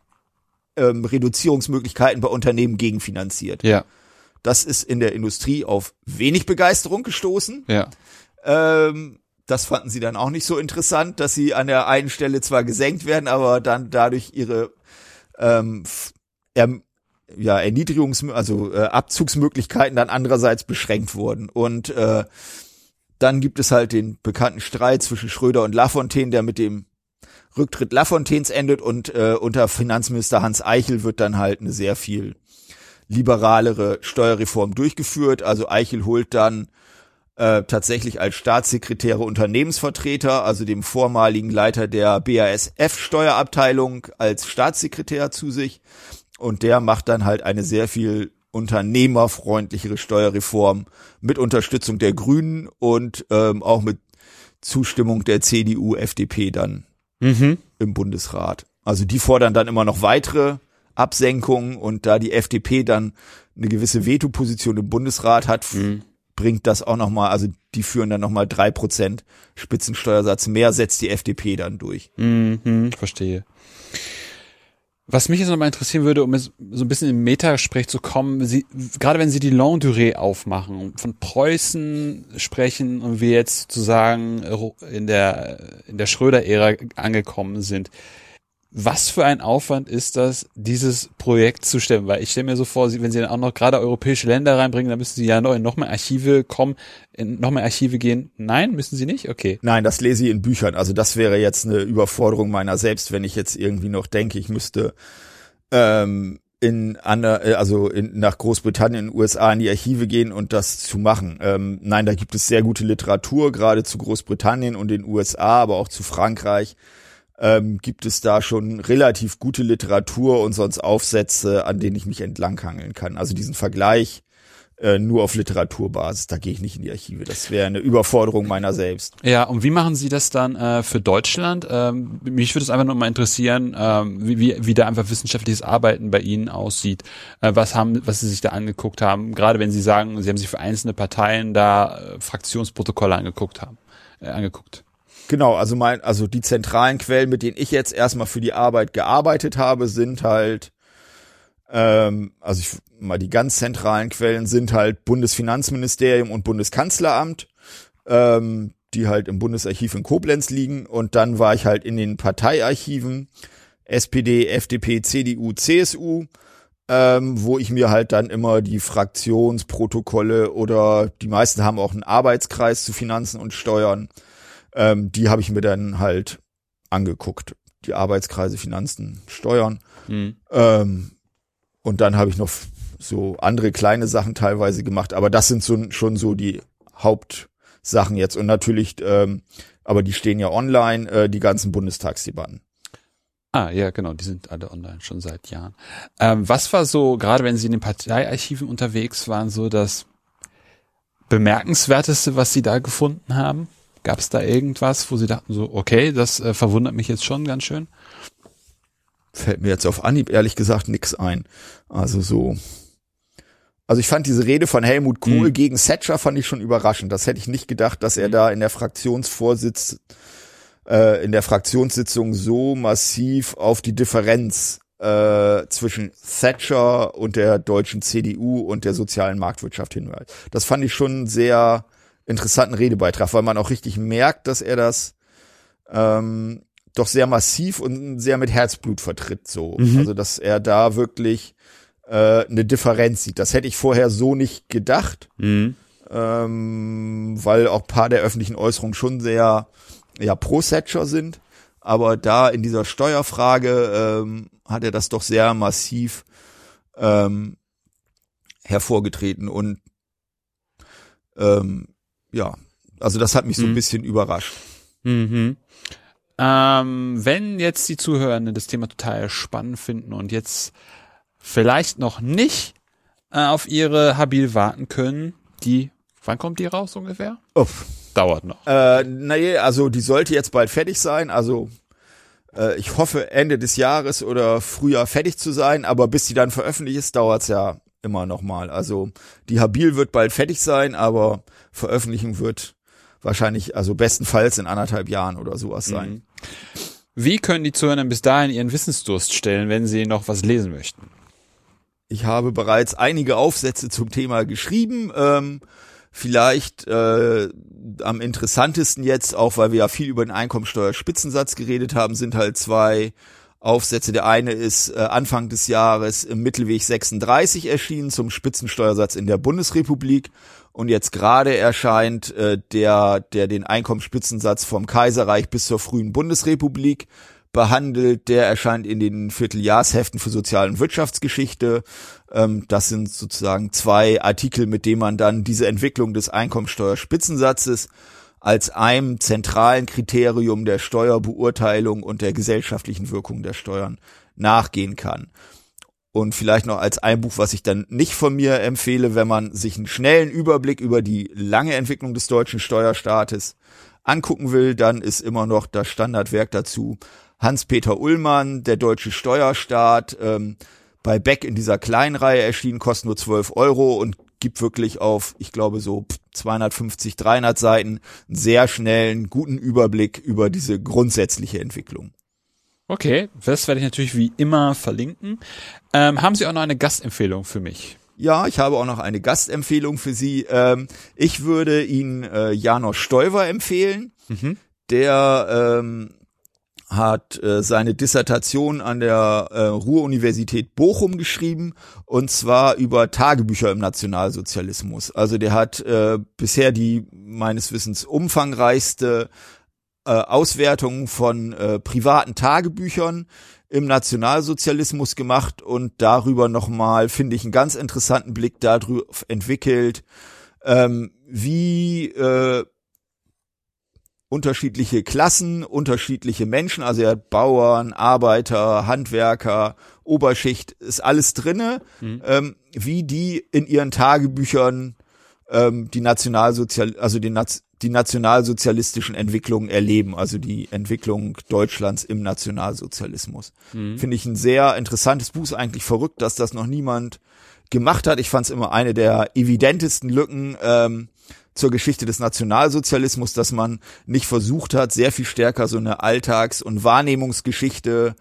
ähm, Reduzierungsmöglichkeiten bei Unternehmen gegenfinanziert. Ja. Das ist in der Industrie auf wenig Begeisterung gestoßen. Ja. Ähm, das fanden sie dann auch nicht so interessant, dass sie an der einen Stelle zwar gesenkt werden, aber dann dadurch ihre ähm, ja, Erniedrigungs-, also äh, Abzugsmöglichkeiten dann andererseits beschränkt wurden. Und äh, dann gibt es halt den bekannten Streit zwischen Schröder und Lafontaine, der mit dem Rücktritt Lafontaines endet und äh, unter Finanzminister Hans Eichel wird dann halt eine sehr viel liberalere Steuerreform durchgeführt. Also Eichel holt dann äh, tatsächlich als Staatssekretäre Unternehmensvertreter, also dem vormaligen Leiter der BASF Steuerabteilung als Staatssekretär zu sich. Und der macht dann halt eine sehr viel unternehmerfreundlichere Steuerreform mit Unterstützung der Grünen und ähm, auch mit Zustimmung der CDU, FDP dann mhm. im Bundesrat. Also die fordern dann immer noch weitere Absenkungen und da die FDP dann eine gewisse Veto-Position im Bundesrat hat, mhm bringt das auch nochmal, also die führen dann nochmal drei Prozent Spitzensteuersatz mehr, setzt die FDP dann durch. Mhm, verstehe. Was mich jetzt nochmal interessieren würde, um jetzt so ein bisschen im Metasprech zu kommen, Sie, gerade wenn Sie die Longue Durée aufmachen, von Preußen sprechen und wir jetzt sozusagen in der, in der Schröder-Ära angekommen sind, was für ein Aufwand ist das, dieses Projekt zu stemmen? Weil ich stelle mir so vor, wenn sie dann auch noch gerade europäische Länder reinbringen, dann müssen sie ja noch in noch mehr Archive kommen, in noch mehr Archive gehen. Nein, müssen sie nicht? Okay. Nein, das lese ich in Büchern. Also das wäre jetzt eine Überforderung meiner selbst, wenn ich jetzt irgendwie noch denke, ich müsste ähm, in ander, äh, also in, nach Großbritannien, in USA in die Archive gehen und das zu machen. Ähm, nein, da gibt es sehr gute Literatur, gerade zu Großbritannien und den USA, aber auch zu Frankreich ähm, gibt es da schon relativ gute Literatur und sonst Aufsätze, an denen ich mich entlanghangeln kann. Also diesen Vergleich äh, nur auf Literaturbasis, da gehe ich nicht in die Archive. Das wäre eine Überforderung meiner selbst. Ja, und wie machen Sie das dann äh, für Deutschland? Ähm, mich würde es einfach nur mal interessieren, ähm, wie, wie, wie da einfach wissenschaftliches Arbeiten bei Ihnen aussieht. Äh, was haben, was Sie sich da angeguckt haben, gerade wenn Sie sagen, Sie haben sich für einzelne Parteien da äh, Fraktionsprotokolle angeguckt haben, äh, angeguckt. Genau, also mein, also die zentralen Quellen, mit denen ich jetzt erstmal für die Arbeit gearbeitet habe, sind halt, ähm, also ich, mal die ganz zentralen Quellen sind halt Bundesfinanzministerium und Bundeskanzleramt, ähm, die halt im Bundesarchiv in Koblenz liegen. Und dann war ich halt in den Parteiarchiven SPD, FDP, CDU, CSU, ähm, wo ich mir halt dann immer die Fraktionsprotokolle oder die meisten haben auch einen Arbeitskreis zu Finanzen und Steuern ähm, die habe ich mir dann halt angeguckt. Die Arbeitskreise, Finanzen, Steuern. Mhm. Ähm, und dann habe ich noch so andere kleine Sachen teilweise gemacht, aber das sind so, schon so die Hauptsachen jetzt. Und natürlich, ähm, aber die stehen ja online, äh, die ganzen Bundestagsdebatten. Ah, ja, genau, die sind alle online schon seit Jahren. Ähm, was war so, gerade wenn Sie in den Parteiarchiven unterwegs waren, so das bemerkenswerteste, was Sie da gefunden haben? Gab es da irgendwas, wo Sie dachten so, okay, das äh, verwundert mich jetzt schon ganz schön? Fällt mir jetzt auf Anhieb ehrlich gesagt nix ein. Also so. Also ich fand diese Rede von Helmut Kohl mhm. gegen Thatcher fand ich schon überraschend. Das hätte ich nicht gedacht, dass er mhm. da in der Fraktionsvorsitz, äh, in der Fraktionssitzung so massiv auf die Differenz äh, zwischen Thatcher und der deutschen CDU und der sozialen Marktwirtschaft hinweist. Das fand ich schon sehr interessanten Redebeitrag, weil man auch richtig merkt, dass er das ähm, doch sehr massiv und sehr mit Herzblut vertritt. So, mhm. also dass er da wirklich äh, eine Differenz sieht. Das hätte ich vorher so nicht gedacht, mhm. ähm, weil auch paar der öffentlichen Äußerungen schon sehr ja pro Satcher sind. Aber da in dieser Steuerfrage ähm, hat er das doch sehr massiv ähm, hervorgetreten und ähm, ja, also das hat mich so ein mhm. bisschen überrascht. Mhm. Ähm, wenn jetzt die Zuhörenden das Thema total spannend finden und jetzt vielleicht noch nicht äh, auf ihre Habil warten können, die, wann kommt die raus ungefähr? Uff. Dauert noch. Äh, naja, also die sollte jetzt bald fertig sein, also äh, ich hoffe Ende des Jahres oder Frühjahr fertig zu sein, aber bis die dann veröffentlicht ist, dauert's ja immer noch mal. Also die Habil wird bald fertig sein, aber Veröffentlichung wird wahrscheinlich, also bestenfalls in anderthalb Jahren oder sowas sein. Mhm. Wie können die Zuhörer bis dahin ihren Wissensdurst stellen, wenn sie noch was lesen möchten? Ich habe bereits einige Aufsätze zum Thema geschrieben. Ähm, vielleicht äh, am interessantesten jetzt, auch weil wir ja viel über den Einkommensteuerspitzensatz geredet haben, sind halt zwei Aufsätze. Der eine ist äh, Anfang des Jahres im Mittelweg 36 erschienen zum Spitzensteuersatz in der Bundesrepublik und jetzt gerade erscheint äh, der, der den Einkommensspitzensatz vom Kaiserreich bis zur frühen Bundesrepublik behandelt. Der erscheint in den Vierteljahrsheften für Sozial- und Wirtschaftsgeschichte. Ähm, das sind sozusagen zwei Artikel, mit denen man dann diese Entwicklung des Einkommensteuerspitzensatzes als einem zentralen Kriterium der Steuerbeurteilung und der gesellschaftlichen Wirkung der Steuern nachgehen kann. Und vielleicht noch als ein Buch, was ich dann nicht von mir empfehle, wenn man sich einen schnellen Überblick über die lange Entwicklung des deutschen Steuerstaates angucken will, dann ist immer noch das Standardwerk dazu Hans-Peter Ullmann, der deutsche Steuerstaat, ähm, bei Beck in dieser kleinen Reihe erschienen, kostet nur 12 Euro und gibt wirklich auf, ich glaube, so 250, 300 Seiten einen sehr schnellen, guten Überblick über diese grundsätzliche Entwicklung. Okay, das werde ich natürlich wie immer verlinken. Ähm, haben Sie auch noch eine Gastempfehlung für mich? Ja, ich habe auch noch eine Gastempfehlung für Sie. Ähm, ich würde Ihnen äh, Janos Stoiver empfehlen. Mhm. Der ähm, hat äh, seine Dissertation an der äh, Ruhr-Universität Bochum geschrieben und zwar über Tagebücher im Nationalsozialismus. Also der hat äh, bisher die meines Wissens umfangreichste äh, Auswertung von äh, privaten Tagebüchern im Nationalsozialismus gemacht und darüber nochmal, finde ich, einen ganz interessanten Blick darauf entwickelt, ähm, wie äh, unterschiedliche Klassen, unterschiedliche Menschen, also er hat Bauern, Arbeiter, Handwerker, Oberschicht, ist alles drinne, mhm. ähm, wie die in ihren Tagebüchern ähm, die Nationalsozial, also die, die nationalsozialistischen Entwicklungen erleben, also die Entwicklung Deutschlands im Nationalsozialismus. Mhm. Finde ich ein sehr interessantes Buch, ist eigentlich verrückt, dass das noch niemand gemacht hat. Ich fand es immer eine der evidentesten Lücken ähm, zur Geschichte des Nationalsozialismus, dass man nicht versucht hat, sehr viel stärker so eine Alltags- und Wahrnehmungsgeschichte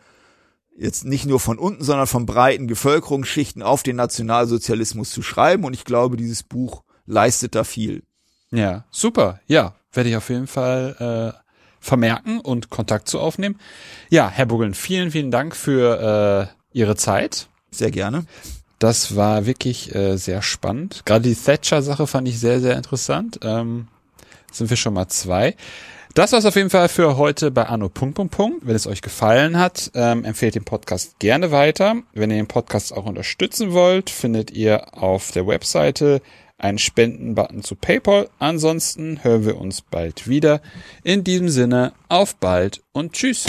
jetzt nicht nur von unten, sondern von breiten Bevölkerungsschichten auf den Nationalsozialismus zu schreiben. Und ich glaube, dieses Buch leistet da viel. Ja, super. Ja, werde ich auf jeden Fall äh, vermerken und Kontakt zu aufnehmen. Ja, Herr Buggeln, vielen, vielen Dank für äh, Ihre Zeit. Sehr gerne. Das war wirklich äh, sehr spannend. Gerade die Thatcher-Sache fand ich sehr, sehr interessant. Ähm, sind wir schon mal zwei. Das war's auf jeden Fall für heute bei Anno. Punkt, Punkt, Punkt. Wenn es euch gefallen hat, ähm, empfehlt den Podcast gerne weiter. Wenn ihr den Podcast auch unterstützen wollt, findet ihr auf der Webseite einen Spenden-Button zu PayPal. Ansonsten hören wir uns bald wieder. In diesem Sinne, auf bald und tschüss.